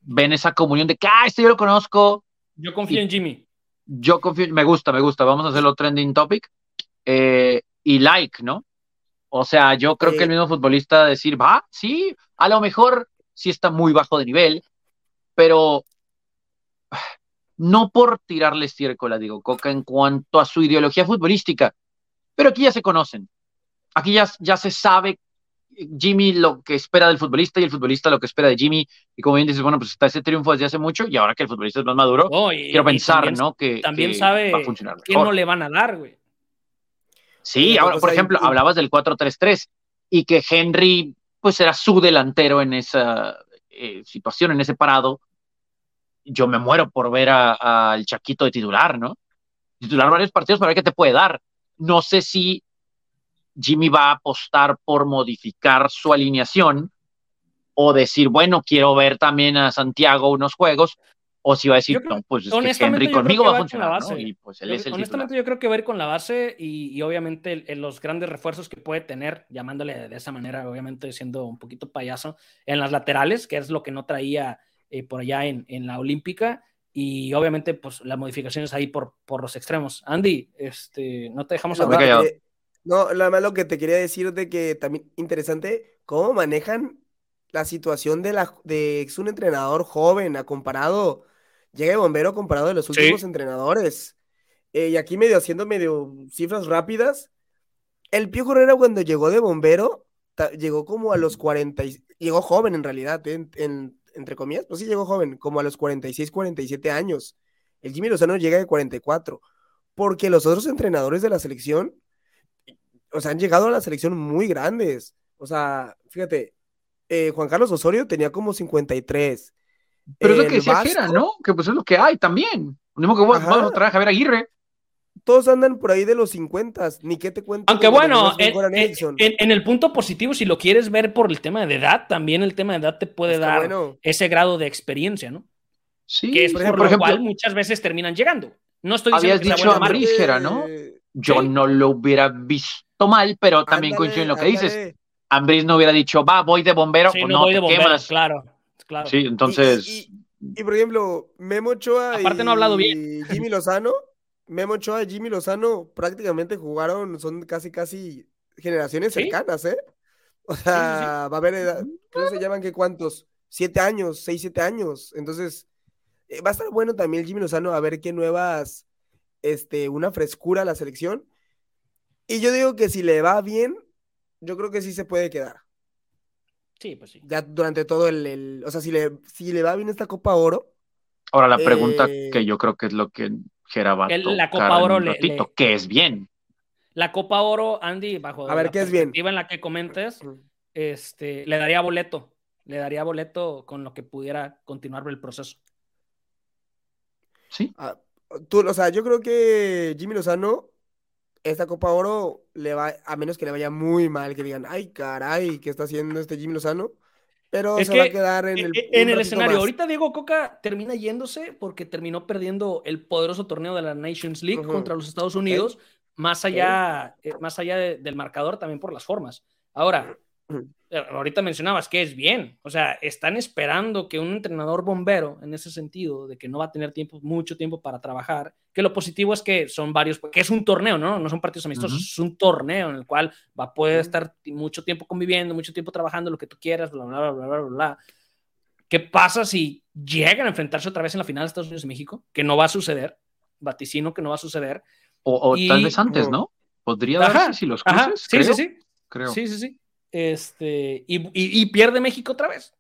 Speaker 3: ven esa comunión de que, ah, este yo lo conozco,
Speaker 1: Yo confío
Speaker 3: y-
Speaker 1: en Jimmy.
Speaker 3: yo confío, me gusta, me gusta, vamos a hacerlo trending topic eh, y like, ¿no? O sea, yo creo que el mismo futbolista decir, va, sí, a lo mejor sí está muy bajo de nivel, pero no por tirarle estiércol a Diego Coca en cuanto a su ideología futbolística, pero aquí ya se conocen, aquí ya, ya se sabe Jimmy lo que espera del futbolista y el futbolista lo que espera de Jimmy, y como bien dices, bueno, pues está ese triunfo desde hace mucho y ahora que el futbolista es más maduro,
Speaker 1: Oh, y-
Speaker 3: quiero pensar,
Speaker 1: también-
Speaker 3: ¿no? Que,
Speaker 1: También
Speaker 3: que
Speaker 1: sabe
Speaker 3: va a funcionar mejor.
Speaker 1: no le van a dar, güey.
Speaker 3: Sí, ahora,
Speaker 2: pues,
Speaker 3: por ejemplo, hablabas del 4-3-3 y que Henry, pues era su delantero en esa eh, situación, en ese parado. Yo me muero por ver a- al Chaquito de titular, ¿no? Titular varios partidos para ver qué te puede dar. No sé si Jimmy va a apostar por modificar su alineación o decir, bueno, quiero ver también a Santiago unos juegos, o si va a decir,
Speaker 1: creo-
Speaker 3: no, pues es que
Speaker 1: honestamente,
Speaker 3: Henry conmigo
Speaker 1: que
Speaker 3: va a
Speaker 1: va con la
Speaker 3: funcionar, ¿no?
Speaker 1: base.
Speaker 3: Y pues él
Speaker 1: Yo-
Speaker 3: es el titular.
Speaker 1: honestamente, yo creo que va a ir con la base y, y obviamente el- el- los grandes refuerzos que puede tener, llamándole de esa manera, obviamente siendo un poquito payaso, en las laterales, que es lo que no traía eh, por allá en, en la Olímpica, y obviamente, pues las modificaciones ahí por, por los extremos. Andy, este, no te dejamos
Speaker 2: que
Speaker 1: hablar.
Speaker 2: te- No, nada más lo que te quería decir de que también interesante cómo manejan la situación de la de es un entrenador joven a comparado llega de bombero comparado de los
Speaker 1: Sí.
Speaker 2: últimos entrenadores. Eh, y aquí medio haciendo medio cifras rápidas. El Pío Herrera cuando llegó de bombero ta- llegó como a los 40 y- llegó joven en realidad, eh, en- en- entre comillas, pues sí llegó joven, como a los 46, 47 años. El Jimmy Lozano llega de 44, porque los otros entrenadores de la selección o sea, han llegado a la selección muy grandes. O sea, fíjate, eh, Juan Carlos Osorio tenía como 53.
Speaker 3: Pero es lo que decía
Speaker 2: Vasco,
Speaker 3: Jera, ¿no? Que pues es lo que hay también. Lo mismo que vos, vamos a traer a Javier Aguirre.
Speaker 2: Todos andan por ahí de los 50, ni qué te cuento.
Speaker 1: Aunque bueno, en,
Speaker 2: Goran
Speaker 1: en-
Speaker 2: Eriksson.
Speaker 1: en- en el punto positivo, si lo quieres ver por el tema de edad, también el tema de edad te puede
Speaker 2: Está
Speaker 1: dar
Speaker 2: bueno.
Speaker 1: ese grado de experiencia, ¿no?
Speaker 3: Sí,
Speaker 1: que es
Speaker 2: por
Speaker 1: por,
Speaker 2: ejemplo-
Speaker 1: lo cual muchas veces terminan llegando. No estoy diciendo
Speaker 3: Habías
Speaker 1: que sea
Speaker 3: dicho
Speaker 1: bueno o
Speaker 3: a
Speaker 1: malo.
Speaker 3: Ambriz, Jera, ¿no? Yo
Speaker 1: Sí.
Speaker 3: no lo hubiera visto mal, pero también coincido en lo que dices. Ambris no hubiera dicho, va, voy de bombero,
Speaker 1: Sí, no,
Speaker 3: no,
Speaker 1: voy de
Speaker 3: te
Speaker 1: bombero,
Speaker 3: quemas.
Speaker 1: claro, claro.
Speaker 3: Sí, entonces,
Speaker 2: Y, y- y, por ejemplo, Memo Ochoa
Speaker 1: Aparte no ha hablado bien.
Speaker 2: y Jimmy Lozano, Memo Ochoa y Jimmy Lozano prácticamente jugaron, son casi, casi generaciones
Speaker 1: Sí.
Speaker 2: cercanas, ¿eh? O sea, va a haber, edad- que se llaman que cuántos, siete años, seis, siete años. Entonces, eh, va a estar bueno también Jimmy Lozano a ver qué nuevas, este, una frescura a la selección. Y yo digo que si le va bien, yo creo que sí se puede quedar
Speaker 1: Sí, pues sí.
Speaker 2: ya durante todo el, el- o sea, si le, si le va bien esta Copa Oro,
Speaker 3: ahora la pregunta
Speaker 2: eh,
Speaker 3: que yo creo que es lo que
Speaker 1: La Copa Oro
Speaker 3: un
Speaker 1: le-
Speaker 3: ratito,
Speaker 1: le-
Speaker 3: que es bien.
Speaker 1: La Copa Oro, Andy, bajo
Speaker 2: A ver,
Speaker 1: la
Speaker 2: ¿qué es bien?
Speaker 1: perspectiva en la que comentes, este, le daría boleto. Le daría boleto con lo que pudiera continuar el proceso.
Speaker 3: Sí,
Speaker 2: ah, tú, o sea, yo creo que Jimmy Lozano, esta Copa Oro le va, a menos que le vaya muy mal, que digan, ay, caray, ¿qué está haciendo este Jimmy Lozano? Pero
Speaker 1: Es
Speaker 2: se va a
Speaker 1: que,
Speaker 2: quedar en
Speaker 1: E-
Speaker 2: el,
Speaker 1: e- En el escenario,
Speaker 2: más.
Speaker 1: ahorita Diego Coca termina yéndose porque terminó perdiendo el poderoso torneo de la Nations League contra los Estados Unidos, más allá, eh, más allá de- del marcador también por las formas. Ahora, ahorita mencionabas que es bien, o sea, están esperando que un entrenador bombero, en ese sentido, de que no va a tener tiempo, mucho tiempo para trabajar, que lo positivo es que son varios, que es un torneo, ¿no? No son partidos amistosos,
Speaker 3: Ujú.
Speaker 1: es un torneo en el cual va a poder estar mucho tiempo conviviendo, mucho tiempo trabajando, lo que tú quieras, bla, bla, bla, bla, bla, bla. ¿Qué pasa si llegan a enfrentarse otra vez en la final de Estados Unidos y México? Que no va a suceder, vaticino que no va a suceder.
Speaker 3: o, o tal
Speaker 1: Y-
Speaker 3: vez antes, ¿no? Podría
Speaker 1: Ajá,
Speaker 3: darse si los cruces,
Speaker 1: Ajá, sí,
Speaker 3: creo,
Speaker 1: sí, sí,
Speaker 3: creo.
Speaker 1: sí, sí, sí. Este, y, y- y pierde México otra vez.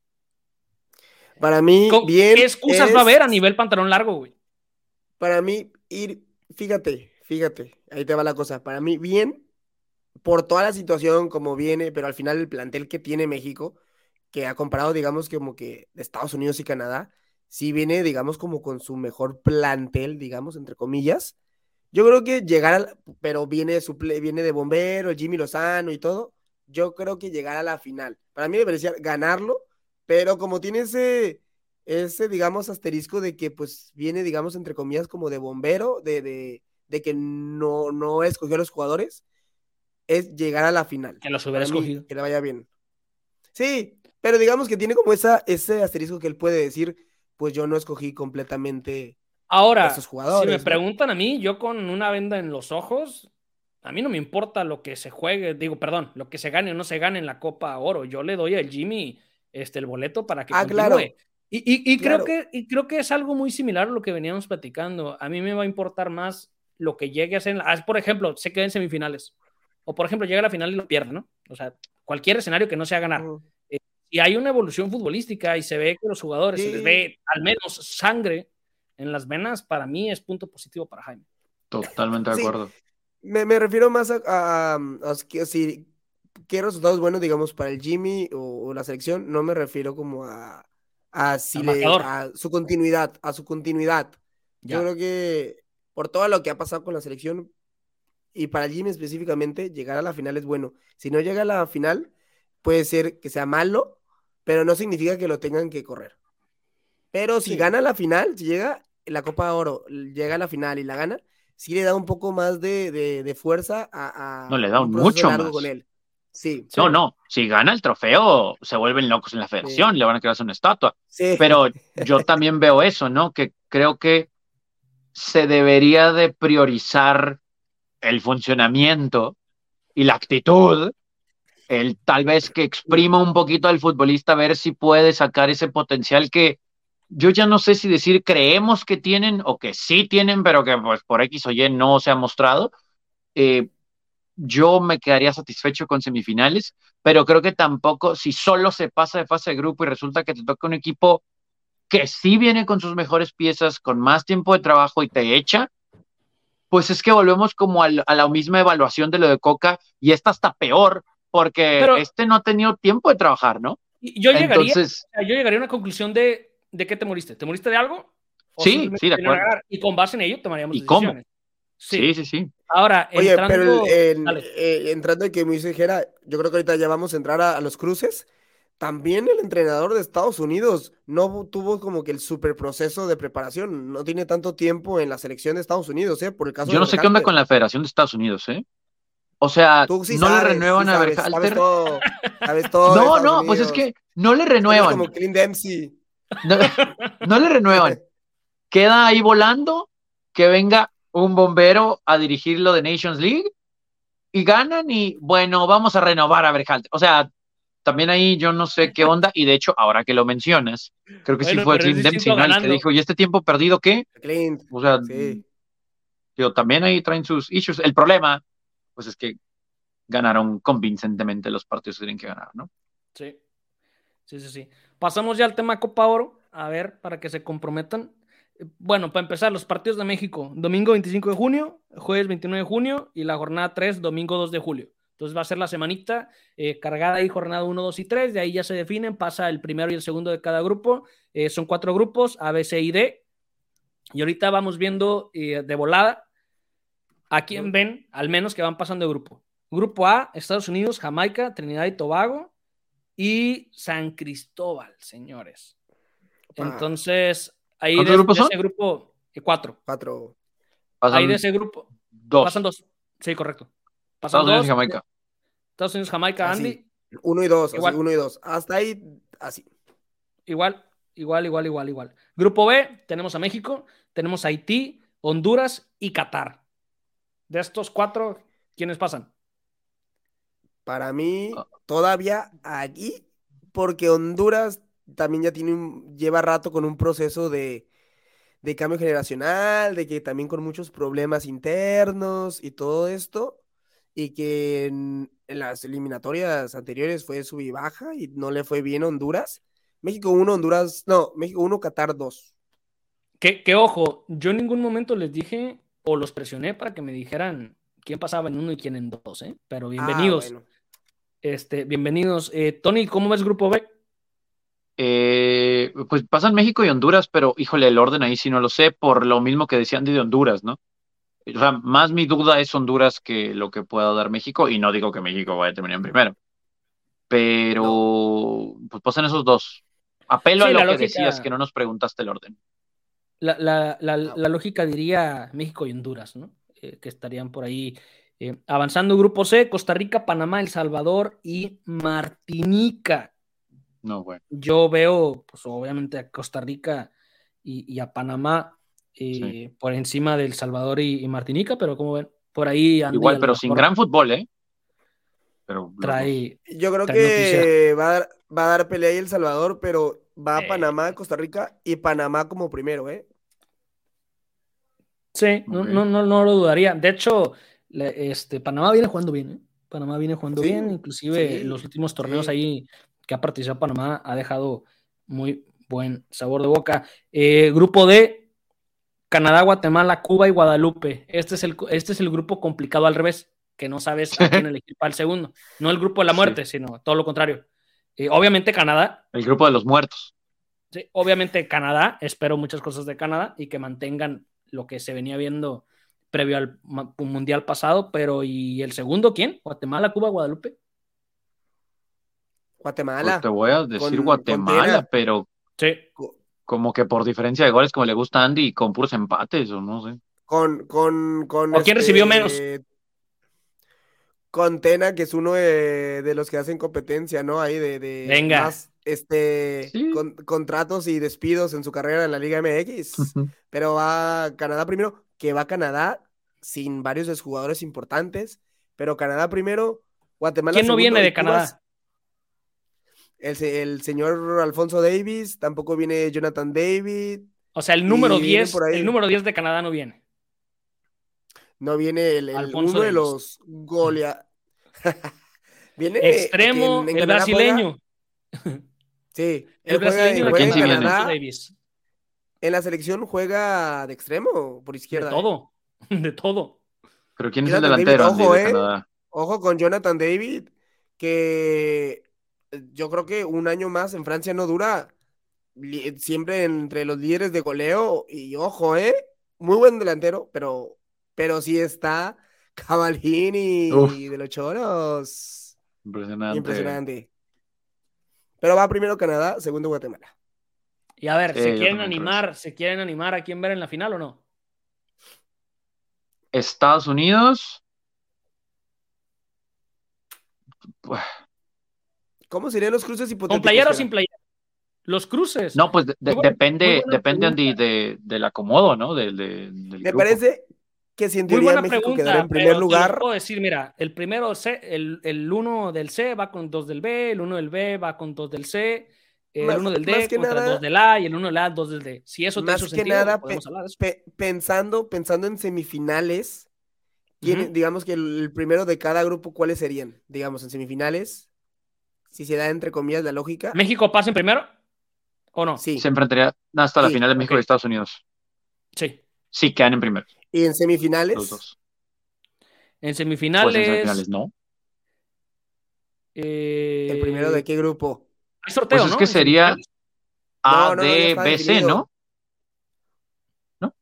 Speaker 2: Para mí,
Speaker 1: ¿Con-
Speaker 2: bien.
Speaker 1: ¿Qué excusas
Speaker 2: es-
Speaker 1: va a haber a nivel pantalón largo, güey?
Speaker 2: Para mí, ir, fíjate, fíjate, ahí te va la cosa. Para mí, bien, por toda la situación como viene, pero al final el plantel que tiene México, que ha comparado, digamos, como que Estados Unidos y Canadá, sí viene, digamos, como con su mejor plantel, digamos, entre comillas. Yo creo que llegar al, pero viene, de suple- viene de bombero, Jimmy Lozano y todo. Yo creo que llegar a la final. Para mí debería ser ganarlo, pero como tiene ese, ese, digamos, asterisco de que pues viene, digamos, entre comillas, como de bombero, de, de, de que no, no escogió a los jugadores, es llegar a la final.
Speaker 1: Que los hubiera escogido.
Speaker 2: que le vaya bien. Sí, pero digamos que tiene como esa, ese asterisco que él puede decir, pues yo no escogí completamente.
Speaker 1: Ahora,
Speaker 2: esos
Speaker 1: si
Speaker 2: jugadores,
Speaker 1: me
Speaker 2: ¿no?
Speaker 1: preguntan a mí, yo con una venda en los ojos, a mí no me importa lo que se juegue, digo, perdón, lo que se gane o no se gane en la Copa Oro. Yo le doy al Jimmy este, el boleto para que
Speaker 2: Ah,
Speaker 1: continúe.
Speaker 2: claro.
Speaker 1: Y, y- y
Speaker 2: Claro.
Speaker 1: creo que, y creo que es algo muy similar a lo que veníamos platicando. A mí me va a importar más lo que llegue a ser, en la- ah, por ejemplo, se queda en semifinales. O por ejemplo, llega a la final y lo pierde, ¿no? O sea, cualquier escenario que no sea ganar.
Speaker 2: Ujú.
Speaker 1: Y hay una evolución futbolística y se ve que los jugadores se les ve al menos sangre en las venas, para mí es punto positivo para Jaime.
Speaker 3: Totalmente de
Speaker 2: Sí. Me, me refiero más a, a- a que si qué resultados buenos, digamos, para el Jimmy o, o la selección, no me refiero como a, a, si
Speaker 1: Al
Speaker 2: le-
Speaker 1: marcador.
Speaker 2: a su continuidad, a su continuidad.
Speaker 1: Ya.
Speaker 2: Yo creo que por todo lo que ha pasado con la selección y para el Jimmy específicamente, llegar a la final es bueno. Si no llega a la final, puede ser que sea malo, pero no significa que lo tengan que correr. Pero si
Speaker 1: Sí.
Speaker 2: gana la final, si llega la Copa de Oro, llega a la final y la gana, sí le da un poco más de, de- de fuerza a, a
Speaker 3: No, le da
Speaker 2: un
Speaker 3: mucho más.
Speaker 2: con él. Sí,
Speaker 3: No, no, si gana el trofeo, se vuelven locos en la federación, le van a crear una estatua.
Speaker 2: sí.
Speaker 3: Pero yo también veo eso, ¿no? Que creo que se debería de priorizar el funcionamiento y la actitud, el tal vez que exprima un poquito al futbolista a ver si puede sacar ese potencial que yo ya no sé si decir creemos que tienen o que sí tienen, pero que pues por X o Y no se ha mostrado. Eh, yo me quedaría satisfecho con semifinales, pero creo que tampoco, si solo se pasa de fase de grupo y resulta que te toca un equipo que sí viene con sus mejores piezas, con más tiempo de trabajo y te echa, pues es que volvemos como al- a la misma evaluación de lo de Coca y esta está peor porque
Speaker 1: Pero-
Speaker 3: este no ha tenido tiempo de trabajar, ¿no?
Speaker 1: Yo llegaría,
Speaker 3: Entonces,
Speaker 1: yo llegaría a una conclusión de, ¿de qué te moriste? ¿Te moriste de algo? ¿O
Speaker 3: Sí, sí, de acuerdo.
Speaker 1: Y con base en ello tomaríamos
Speaker 3: ¿Y cómo?
Speaker 1: decisiones. Sí.
Speaker 3: sí, sí, sí.
Speaker 1: Ahora,
Speaker 2: Oye,
Speaker 1: entrando...
Speaker 2: pero en- eh, entrando en que me dice Jera, yo creo que ahorita ya vamos a entrar a, a los cruces. También el entrenador de Estados Unidos no tuvo como que el super proceso de preparación. No tiene tanto tiempo en la selección de Estados Unidos, ¿eh? Por el caso
Speaker 3: Yo no
Speaker 2: de
Speaker 3: sé qué onda con la Federación de Estados Unidos, ¿eh? O sea,
Speaker 2: Tú sí
Speaker 3: no
Speaker 2: sabes,
Speaker 3: le renuevan
Speaker 2: sí
Speaker 3: a
Speaker 2: sabes
Speaker 3: Berhalter.
Speaker 2: todo, sabes todo de
Speaker 3: No, no, pues es que no le renuevan.
Speaker 2: como Clint Dempsey.
Speaker 3: No, no le renuevan. Queda ahí volando, que venga un bombero a dirigir lo de Nations League y ganan y bueno, vamos a renovar a Berhalter. O sea, también ahí yo no sé qué onda y de hecho, ahora que lo mencionas, creo que sí fue Clint Dempsey, ¿no? El que dijo, ¿y este tiempo perdido qué?
Speaker 2: Clint,
Speaker 3: O sea,
Speaker 2: sí.
Speaker 3: digo, también ahí traen sus issues. El problema, pues es que ganaron convincentemente los partidos que tienen que ganar, ¿no?
Speaker 1: Sí. Sí, sí, sí. Pasamos ya al tema Copa Oro. A ver, para que se comprometan. Eh, Bueno, para empezar, los partidos de México. Domingo 25 de junio, jueves 29 de junio y la jornada 3, domingo 2 de julio. Entonces va a ser la semanita eh, cargada ahí, jornada 1, 2 y 3. De ahí ya se definen, pasa el primero y el segundo de cada grupo. Eh, son cuatro grupos, A, B, C y D. Y ahorita vamos viendo eh, de volada a quién ven, al menos que van pasando de grupo. Grupo A, Estados Unidos, Jamaica, Trinidad y Tobago y San Cristóbal, señores.
Speaker 2: Opa.
Speaker 1: Entonces, ahí
Speaker 3: ¿Cuántos
Speaker 1: de,
Speaker 3: grupos
Speaker 1: de
Speaker 3: son?
Speaker 1: ese grupo, eh, cuatro.
Speaker 2: Cuatro.
Speaker 3: Pasan
Speaker 1: Ahí de ese grupo,
Speaker 3: dos.
Speaker 1: pasan dos. Sí, correcto. Pasan
Speaker 3: Estados Unidos
Speaker 1: dos.
Speaker 3: y Jamaica.
Speaker 1: Estados Unidos, Jamaica,
Speaker 2: Así.
Speaker 1: Andy.
Speaker 2: Uno y dos,
Speaker 1: Igual.
Speaker 2: así, uno y dos. Hasta ahí, así.
Speaker 1: Igual, igual, igual, igual, igual. Grupo B, tenemos a México, tenemos a Haití, Honduras y Qatar. De estos cuatro, ¿quiénes pasan?
Speaker 2: Para mí,
Speaker 3: Ah.
Speaker 2: todavía aquí, porque Honduras también ya tiene un, lleva rato con un proceso de, de cambio generacional, de que también con muchos problemas internos y todo esto, y que en, en las eliminatorias anteriores fue sub y baja y no le fue bien a Honduras. México 1, Honduras, no, México 1, Qatar 2.
Speaker 1: Que, que ojo, yo en ningún momento les dije o los presioné para que me dijeran quién pasaba en uno y quién en dos, ¿eh? Pero bienvenidos.
Speaker 2: Ah, bueno.
Speaker 1: Este, bienvenidos. Eh, Tony, ¿cómo ves Grupo B?
Speaker 3: Eh, pues pasan México y Honduras, pero híjole, el orden ahí sí no lo sé, por lo mismo que decían de Honduras, ¿no? O sea, más mi duda es Honduras que lo que pueda dar México, y no digo que México vaya a terminar en primero, pero pues pasan esos dos. Apelo
Speaker 1: Sí,
Speaker 3: a lo que
Speaker 1: lógica-
Speaker 3: decías, que no nos preguntaste el orden.
Speaker 1: La, la- la-
Speaker 2: Ah,
Speaker 1: la lógica diría México y Honduras, ¿no? Eh, que estarían por ahí eh, avanzando. Grupo C, Costa Rica, Panamá, El Salvador y Martinica.
Speaker 3: No, bueno.
Speaker 1: Yo veo, pues obviamente a Costa Rica y, y a Panamá eh, por encima del Salvador y, y Martinica, pero como ven, por ahí Andy
Speaker 3: Igual, pero sin gran fútbol, ¿eh? Pero
Speaker 1: trae.
Speaker 2: Yo creo
Speaker 1: Trae
Speaker 2: que va a, dar, va a dar pelea ahí El Salvador, pero va a
Speaker 1: Eh.
Speaker 2: Panamá, Costa Rica y Panamá como primero, ¿eh?
Speaker 1: Sí, no, no, no, no lo dudaría. De hecho, este, Panamá viene jugando bien, ¿eh? Panamá viene jugando
Speaker 2: Sí,
Speaker 1: bien, inclusive
Speaker 2: sí,
Speaker 1: los últimos torneos
Speaker 2: sí.
Speaker 1: ahí que ha participado Panamá ha dejado muy buen sabor de boca. Eh, grupo D, Canadá, Guatemala, Cuba y Guadalupe. Este es el, este es el grupo complicado al revés, que no sabes a quién elegir para el segundo. No el grupo de la muerte, sino todo lo contrario. Eh, obviamente Canadá,
Speaker 3: El grupo de los muertos.
Speaker 1: Sí, obviamente Canadá, espero muchas cosas de Canadá y que mantengan lo que se venía viendo previo al mundial pasado, pero ¿y el segundo quién? Guatemala, Cuba, Guadalupe.
Speaker 2: Guatemala.
Speaker 3: Pues te voy a decir
Speaker 2: con
Speaker 3: Guatemala, pero
Speaker 1: Sí,
Speaker 2: co-
Speaker 3: como que por diferencia de goles, como le gusta a Andy, con puros empates, o no sé.
Speaker 2: Con, con, con
Speaker 1: ¿O quién recibió menos?
Speaker 2: Con Tena, que es uno de, de los que hacen competencia, ¿no? Ahí de, de
Speaker 1: Venga.
Speaker 2: más este
Speaker 3: Sí.
Speaker 2: con- contratos y despidos en su carrera en la Liga MX. Pero va Canadá primero, que va Canadá sin varios de sus jugadores importantes, pero Canadá primero, Guatemala
Speaker 1: ¿Quién no
Speaker 2: segundo
Speaker 1: viene de Canadá?
Speaker 2: El, el señor Alfonso Davis, tampoco viene Jonathan David,
Speaker 1: O sea, el número
Speaker 2: Y viene
Speaker 1: 10,
Speaker 2: por ahí.
Speaker 1: el número 10 de Canadá no viene.
Speaker 2: no viene el, el- uno de los golea. viene
Speaker 1: Extremo,
Speaker 2: que en- en
Speaker 1: el
Speaker 2: Canadá juega-
Speaker 1: brasileño.
Speaker 2: sí,
Speaker 1: El brasileño
Speaker 2: juega
Speaker 3: viene?
Speaker 2: Canadá,
Speaker 1: Davis.
Speaker 2: En la selección juega de extremo, por
Speaker 1: De
Speaker 2: izquierda. ¿eh?
Speaker 1: todo, de todo.
Speaker 3: Pero ¿quién es el
Speaker 2: David,
Speaker 3: delantero Andy,
Speaker 2: ojo,
Speaker 3: de
Speaker 2: ¿eh? Ojo con Jonathan David, que eh, yo creo que un año más en Francia no dura. Siempre entre los líderes de goleo. Y ojo, ¿eh? Muy buen delantero, pero, pero sí está Cavallini
Speaker 3: Uf.
Speaker 2: de los Choros.
Speaker 3: Impresionante.
Speaker 2: Impresionante. Pero va primero Canadá, segundo Guatemala.
Speaker 1: Y a ver,
Speaker 3: Sí,
Speaker 1: ¿se
Speaker 3: yo
Speaker 1: quieren
Speaker 3: creo
Speaker 1: animar? ¿Se quieren animar a quién ver en la final o no?
Speaker 3: Estados Unidos,
Speaker 2: ¿Cómo serían los cruces hipotéticos?
Speaker 1: ¿Con playera o sin playera? Los cruces.
Speaker 3: no, pues de- de- depende, depende Andy, de, del acomodo, ¿no? Del, de- del
Speaker 2: Me
Speaker 3: grupo.
Speaker 2: parece que si en
Speaker 1: Muy
Speaker 2: teoría
Speaker 1: buena
Speaker 2: México
Speaker 1: pregunta.
Speaker 2: quedara en primer
Speaker 1: pero
Speaker 2: lugar,
Speaker 1: puedo decir, mira, el primero C, el, el uno del C va con dos del B, el uno del B va con dos del C, el
Speaker 2: Más-
Speaker 1: uno del D contra
Speaker 2: nada-
Speaker 1: dos del A y el uno del A, dos del D. Si eso te
Speaker 2: que
Speaker 1: sentido,
Speaker 2: nada,
Speaker 1: podemos
Speaker 2: pe-
Speaker 1: hablar de eso.
Speaker 2: pe- pensando, pensando en semifinales, ¿quién-
Speaker 1: Ujú.
Speaker 2: digamos que el, el primero de cada grupo, ¿cuáles serían? Digamos, en semifinales, si se da entre comillas la lógica.
Speaker 1: ¿México pasa en primero o no?
Speaker 2: Sí.
Speaker 3: Se enfrentaría hasta la final de México
Speaker 1: ok.
Speaker 3: y Estados Unidos.
Speaker 1: Sí.
Speaker 3: Sí, quedan en primero,
Speaker 2: Y en semifinales,
Speaker 3: los dos.
Speaker 1: En
Speaker 3: Pues
Speaker 1: semifinales.
Speaker 3: en semifinales, ¿no?
Speaker 1: eh,
Speaker 2: ¿el primero de qué grupo?
Speaker 1: Hay sorteo,
Speaker 3: Pues es
Speaker 1: ¿no?
Speaker 3: que sería
Speaker 1: semifinales.
Speaker 3: A,
Speaker 2: No, no, no, ya
Speaker 3: D,
Speaker 2: está
Speaker 3: B, C,
Speaker 2: definido.
Speaker 3: ¿no? ¿No?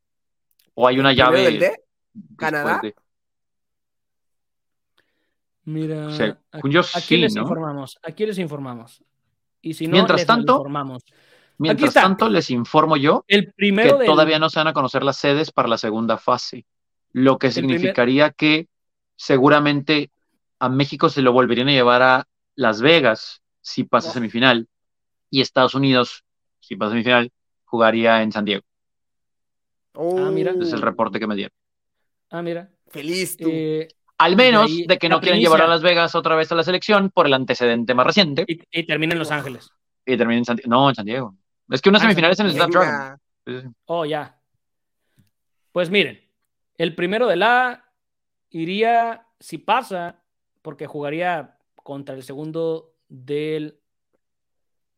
Speaker 3: ¿O hay una
Speaker 2: ¿El primero
Speaker 3: llave
Speaker 2: del D? ¿Canadá?
Speaker 3: de-
Speaker 1: Mira,
Speaker 3: O sea,
Speaker 1: aquí,
Speaker 3: yo
Speaker 1: aquí
Speaker 3: sí,
Speaker 1: les
Speaker 3: ¿no?
Speaker 1: informamos. Aquí les informamos. Y si no,
Speaker 3: Mientras
Speaker 1: les
Speaker 3: tanto,
Speaker 1: informamos.
Speaker 3: Mientras tanto, les informo yo
Speaker 1: El
Speaker 3: que
Speaker 1: primero del-
Speaker 3: todavía no se van a conocer las sedes para la segunda fase, lo que
Speaker 1: primer-
Speaker 3: significaría que seguramente a México se lo volverían a llevar a Las Vegas si pasa
Speaker 2: Oh.
Speaker 3: semifinal y Estados Unidos, si pasa semifinal, jugaría en San Diego.
Speaker 1: Ah, mira.
Speaker 3: Es el
Speaker 2: Oh,
Speaker 3: reporte que me dieron.
Speaker 1: Ah, mira.
Speaker 2: Feliz tú.
Speaker 1: Eh,
Speaker 3: Al
Speaker 1: De
Speaker 3: menos
Speaker 1: ahí
Speaker 3: de que
Speaker 1: la
Speaker 3: no quieren
Speaker 1: primicia.
Speaker 3: llevar a Las Vegas otra vez a la selección por el antecedente más reciente
Speaker 1: y, y termina en Los Ángeles.
Speaker 3: y terminen en San Diego. No, en San Diego. Es que una
Speaker 1: Ah,
Speaker 3: semifinal es en el Snapdragon.
Speaker 1: Oh, ya. Pues miren, el primero del A iría, si pasa, porque jugaría contra el segundo del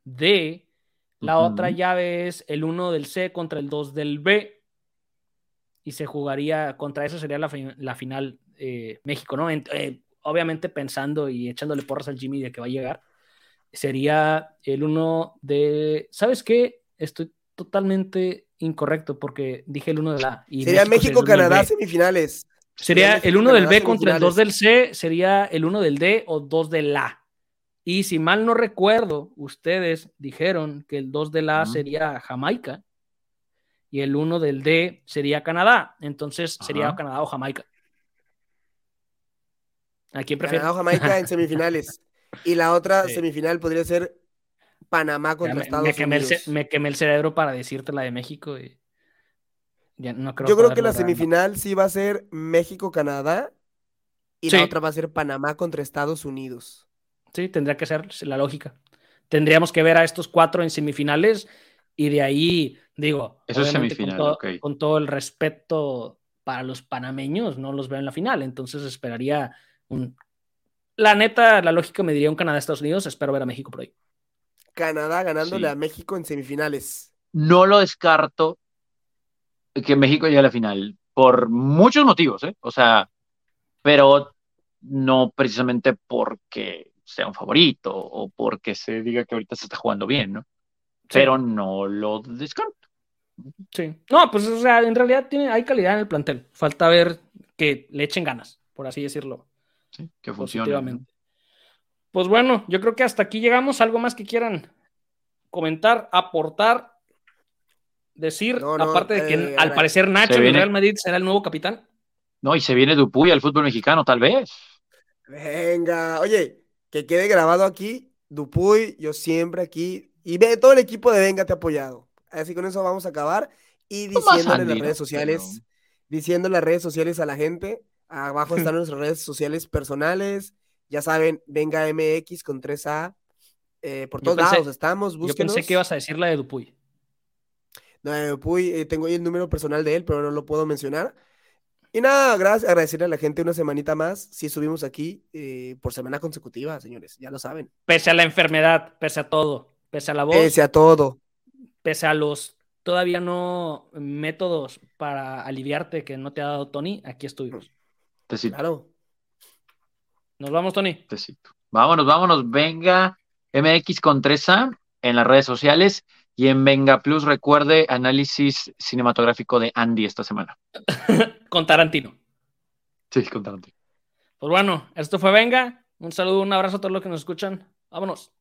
Speaker 1: D. La
Speaker 3: Ujú.
Speaker 1: otra llave es el 1 del C contra el 2 del B. Y se jugaría contra eso sería la, fi- la final eh, México, ¿no? En- eh, obviamente pensando y echándole porras al Jimmy de que va a llegar. Sería el 1 de. ¿Sabes qué? Estoy totalmente incorrecto porque dije el 1 del A. y
Speaker 2: Sería México-Canadá
Speaker 1: B.
Speaker 2: semifinales.
Speaker 1: Sería
Speaker 2: México,
Speaker 1: el 1 del B contra el 2
Speaker 2: semifinales.
Speaker 1: del C, sería el 1 del D o 2 del A. Y si mal no recuerdo, ustedes dijeron que el 2 del A sería Jamaica y el 1 del D sería Canadá. Entonces sería. Canadá o Jamaica. ¿A quién prefieren?
Speaker 2: Canadá o Jamaica en semifinales. Y la otra
Speaker 1: Sí.
Speaker 2: semifinal podría ser Panamá contra
Speaker 1: me,
Speaker 2: Estados
Speaker 1: me quemé el,
Speaker 2: Unidos.
Speaker 1: me quemé el cerebro para decirte la de México y ya no creo
Speaker 2: Yo creo que la semifinal sí va a ser México-Canadá y
Speaker 1: Sí.
Speaker 2: la otra va a ser Panamá contra Estados Unidos.
Speaker 1: Sí, tendría que ser la lógica. Tendríamos que ver a estos cuatro en semifinales y de ahí, digo,
Speaker 3: Eso es
Speaker 1: con, todo, con todo el respeto para los panameños, no los veo en la final, entonces esperaría un... La neta, la lógica me diría un Canadá-Estados Unidos, espero ver a México por ahí.
Speaker 2: Canadá ganándole
Speaker 3: Sí.
Speaker 2: a México en semifinales.
Speaker 3: No lo descarto que México llegue a la final por muchos motivos, ¿eh? O sea, pero no precisamente porque sea un favorito o porque se diga que ahorita se está jugando bien, ¿no? Pero no lo descarto.
Speaker 1: Sí. No, pues o sea, en realidad tiene, hay calidad en el plantel. Falta ver que le echen ganas, por así decirlo.
Speaker 3: ¿sí? Que funcione. ¿no?
Speaker 1: Pues bueno, yo creo que hasta aquí llegamos. ¿Algo más que quieran comentar, aportar, decir?
Speaker 2: No, no,
Speaker 1: aparte de que
Speaker 2: eh,
Speaker 1: al parecer Nacho
Speaker 3: viene-
Speaker 1: Real Madrid será el nuevo capitán.
Speaker 3: No, y se viene Dupuy al fútbol mexicano, tal vez.
Speaker 2: Venga, oye, que quede grabado aquí, Dupuy, yo siempre aquí, y ve, todo el equipo de Venga te ha apoyado. Así con eso vamos a acabar y diciéndole en las redes sociales,
Speaker 3: Pero-
Speaker 2: diciendo en las redes sociales a la gente, abajo están nuestras redes sociales personales, ya saben, Venga MX con 3A, eh, por
Speaker 1: Yo
Speaker 2: todos
Speaker 1: pensé-
Speaker 2: lados estamos,
Speaker 1: Yo
Speaker 2: búsquenos.
Speaker 1: pensé que ibas a decir la de Dupuy.
Speaker 2: No, de Dupuy, eh, tengo ahí el número personal de él, pero no lo puedo mencionar. Y nada, gracias, agradecerle a la gente una semanita más. Sí subimos aquí eh, por semana consecutiva, señores, ya lo saben.
Speaker 1: Pese a la enfermedad, pese a todo, pese a la voz,
Speaker 2: Pese a todo.
Speaker 1: pese a los todavía no métodos para aliviarte que no te ha dado Tony, aquí estuvimos.
Speaker 3: Tecito,
Speaker 2: Claro.
Speaker 1: Nos vamos, Tony.
Speaker 3: tecito. Vámonos, vámonos. Venga MX con 3A en las redes sociales y en Venga Plus, recuerde, análisis cinematográfico de Andy esta semana.
Speaker 1: Con Tarantino.
Speaker 3: Sí, con Tarantino.
Speaker 1: Pues bueno, esto fue Venga. Un saludo, un abrazo a todos los que nos escuchan. Vámonos.